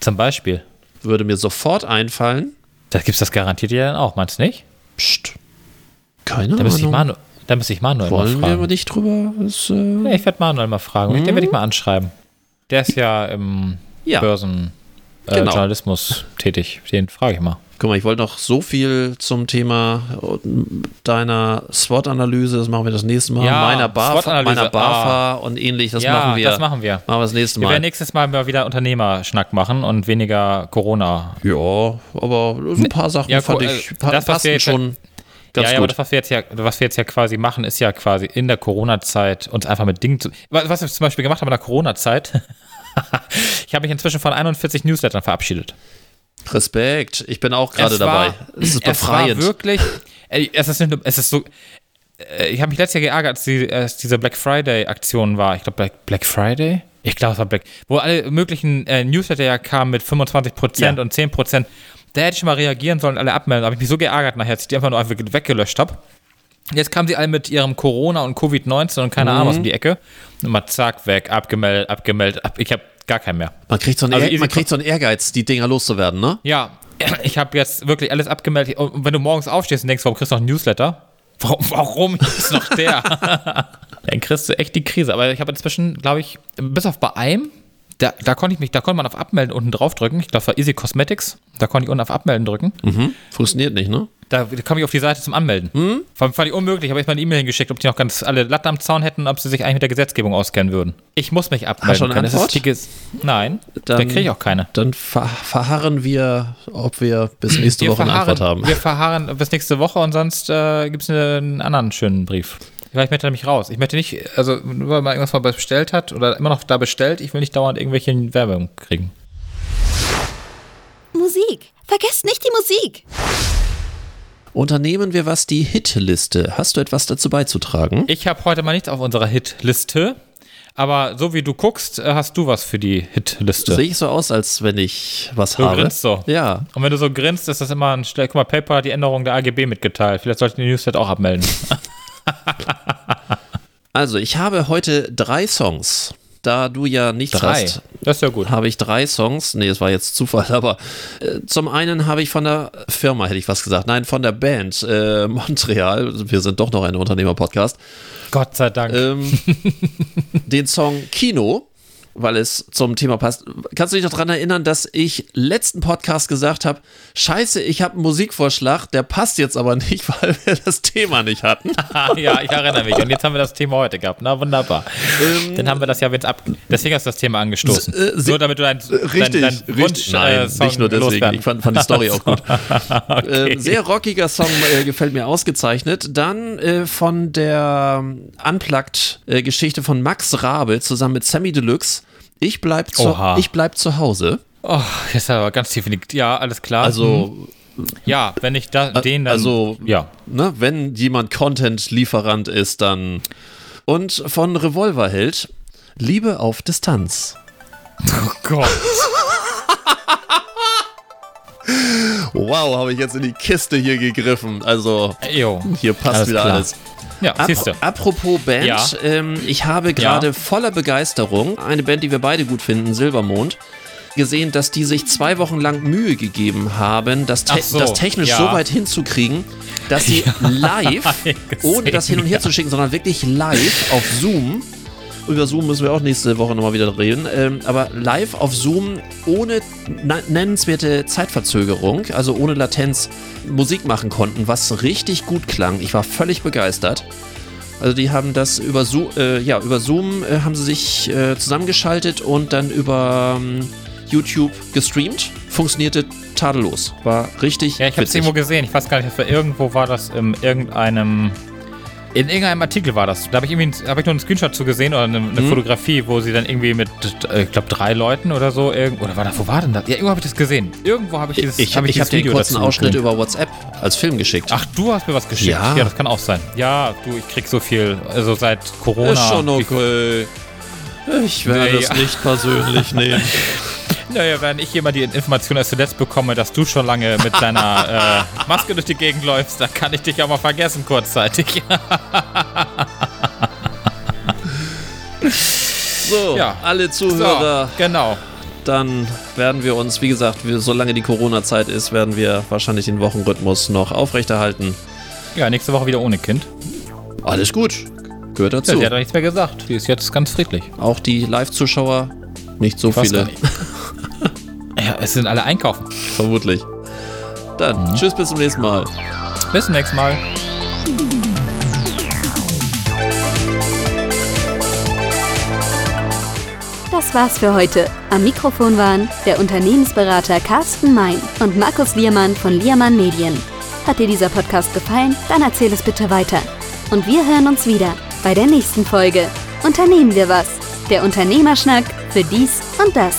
zum Beispiel, würde mir sofort einfallen. Da gibt es das garantiert ja dann auch, meinst du nicht? Psst. Keine Da ich, Ahnung. Manu, da müsste ich Manuel mal Wollen wir fragen. aber nicht drüber. Das, äh, Ja, ich werde Manuel mal fragen. Den werde ich mal anschreiben. Der ist ja im Ja. Börsenjournalismus äh, Genau. Tätig. Den frage ich mal. Guck mal, ich wollte noch so viel zum Thema deiner SWOT-Analyse, das machen wir das nächste Mal. Ja, meiner SWOT-Analyse, meiner BAFA und ähnlich, das ja, machen wir. das machen wir. Machen wir das nächste Wir Mal. werden nächstes Mal mal wieder Unternehmerschnack machen und weniger Corona. ja, aber ein paar Sachen Ja, fand ich äh, pa das, passen wir jetzt- schon ganz ja, ja, aber gut. das, was wir, jetzt ja, was wir jetzt ja quasi machen, ist ja quasi in der Corona-Zeit uns einfach mit Dingen zu. Was wir zum Beispiel gemacht haben in der Corona-Zeit, ich habe mich inzwischen von 41 Newslettern verabschiedet. Respekt, ich bin auch gerade war- dabei. Es ist Es war befreiend. wirklich, ey, es ist, nicht, nur- es ist so, äh, ich habe mich letztes Jahr geärgert, als, die, als diese Black Friday-Aktion war. Ich glaube, Black, Black Friday? Ich glaube, es war Black, wo alle möglichen äh, Newsletter ja kamen mit 25% Ja. und 10%. Da hätte ich mal reagieren sollen, alle abmelden. Da habe ich mich so geärgert nachher, dass ich die einfach nur einfach weggelöscht habe. Jetzt kamen sie alle mit ihrem Corona und Covid-19 und keine Ahnung was um Mhm. die Ecke. Und mal zack, weg, abgemeldet, abgemeldet. Ab, ich habe gar keinen mehr. Man kriegt, so einen Also Ehr- man kriegt so einen Ehrgeiz, die Dinger loszuwerden, ne? Ja, ich habe jetzt wirklich alles abgemeldet. Und wenn du morgens aufstehst und denkst, warum kriegst du noch einen Newsletter? Warum, warum ist noch der? Dann kriegst du echt die Krise. Aber ich habe inzwischen, glaube ich, bis auf bei einem, da, da konnte ich mich, da konnte man auf Abmelden unten drauf drücken. Ich glaube, das war Easy Cosmetics. Da konnte ich unten auf Abmelden drücken. Funktioniert nicht, ne? Da kam ich auf die Seite zum Anmelden. Hm? Fand, fand ich unmöglich. Habe ich mal eine E-Mail hingeschickt, ob die noch ganz alle Latten am Zaun hätten, ob sie sich eigentlich mit der Gesetzgebung auskennen würden. Ich muss mich abmelden Hast du eine können. Das ist Antwort? Ges- Nein, da Dann- kriege ich auch keine. Dann ver verharren wir, ob wir bis nächste Woche eine Antwort haben. Wir verharren bis nächste Woche und sonst äh, gibt es einen anderen schönen Brief. Ich möchte nämlich raus. Ich möchte nicht, also nur weil man irgendwas mal bestellt hat oder immer noch da bestellt, ich will nicht dauernd irgendwelche Werbung kriegen. Musik. Vergesst nicht die Musik. Unternehmen wir was die Hitliste. Hast du etwas dazu beizutragen? Ich habe heute mal nichts auf unserer Hitliste, aber so wie du guckst, äh, hast du was für die Hitliste. Sehe ich so aus, als wenn ich was Du habe? grinst so. Ja. Und wenn du so grinst, ist das immer ein Stell. Guck mal, PayPal hat die Änderung der AGB mitgeteilt. Vielleicht sollte ich die Newsletter auch abmelden. Also, ich habe heute drei Songs. Da du ja nichts Drei. hast, Das ist ja gut. habe ich drei Songs. Nee, es war jetzt Zufall, aber äh, zum einen habe ich von der Firma, hätte ich was gesagt, nein, von der Band äh, Montreal, wir sind doch noch ein Unternehmer-Podcast, Gott sei Dank. ähm, den Song Kino, weil es zum Thema passt. Kannst du dich noch daran erinnern, dass ich letzten Podcast gesagt habe, scheiße, ich habe einen Musikvorschlag, der passt jetzt aber nicht, weil wir das Thema nicht hatten. ja, ich erinnere mich. Und jetzt haben wir das Thema heute gehabt. Na, wunderbar. Dann haben wir das ja jetzt ab. Deswegen hast du das Thema angestoßen. Ähm, äh, Nur damit du dein, Richtig, dein, dein Wunsch, richtig. Nein, äh, nicht nur deswegen. loswerden. Ich fand, fand die Story auch gut. okay. Ähm, sehr rockiger Song, äh, gefällt mir ausgezeichnet. Dann äh, von der ähm, Unplugged-Geschichte von Max Rabe zusammen mit Sammy Deluxe. Ich bleib, zu, ich bleib zu Hause. Oh, jetzt aber ganz tief in die. Ja, alles klar. Also, ja, wenn ich da, den dann. also ja. ne, wenn jemand Content-Lieferant ist, dann. Und von Revolverheld, Liebe auf Distanz. Oh Gott. Wow, habe ich jetzt in die Kiste hier gegriffen. Also, Jo. hier passt Alles wieder klar. alles. Ja. Ap apropos Band, Ja. ähm, ich habe gerade Ja. voller Begeisterung eine Band, die wir beide gut finden, Silbermond, gesehen, dass die sich zwei Wochen lang Mühe gegeben haben, das, te so, das technisch ja. so weit hinzukriegen, dass sie live, hab ich gesehen, ohne das hin und her ja. zu schicken, sondern wirklich live auf Zoom, über Zoom müssen wir auch nächste Woche nochmal wieder reden, ähm, aber live auf Zoom ohne nennenswerte Zeitverzögerung, also ohne Latenz, Musik machen konnten, was richtig gut klang. Ich war völlig begeistert. Also die haben das über Zoom, äh, ja, über Zoom äh, haben sie sich äh, zusammengeschaltet und dann über ähm, YouTube gestreamt. Funktionierte tadellos. War richtig Ja, ich habe es irgendwo gesehen. Ich weiß gar nicht, irgendwo war das in irgendeinem in irgendeinem Artikel war das. Da habe ich irgendwie habe ich nur einen Screenshot zu gesehen oder eine, eine Mhm. Fotografie, wo sie dann irgendwie mit ich glaube drei Leuten oder so irgend, oder war da wo war denn das? Ja, irgendwo habe ich das gesehen. Irgendwo habe ich dieses Ich, hab ich, habe dieses dir einen Video kurzen dazu Ausschnitt gefilmt. über WhatsApp als Film geschickt. Ach, du hast mir was geschickt. Ja. Ja. das kann auch sein. Ja, du, ich krieg so viel, also seit Corona. ist schon okay. Ich werde Nee, es ja. nicht persönlich nehmen. Naja, wenn ich immer die Information erst zuletzt bekomme, dass du schon lange mit deiner äh, Maske durch die Gegend läufst, dann kann ich dich auch mal vergessen kurzzeitig. So, Ja. alle Zuhörer, So, genau. dann werden wir uns, wie gesagt, solange die Corona-Zeit ist, werden wir wahrscheinlich den Wochenrhythmus noch aufrechterhalten. Ja, nächste Woche wieder ohne Kind. Alles gut. Gehört Ja, dazu. sie hat doch nichts mehr gesagt. Die ist jetzt ganz friedlich. Auch die Live-Zuschauer, nicht so Ich viele. Ja, es sind alle einkaufen. vermutlich. Dann, Mhm. tschüss, bis zum nächsten Mal. Bis zum nächsten Mal. Das war's für heute. Am Mikrofon waren der Unternehmensberater Carsten Mein und Markus Liermann von Liermann Medien. Hat dir dieser Podcast gefallen? Dann erzähl es bitte weiter. Und wir hören uns wieder bei der nächsten Folge. Unternehmen wir was? Der Unternehmerschnack für dies und das.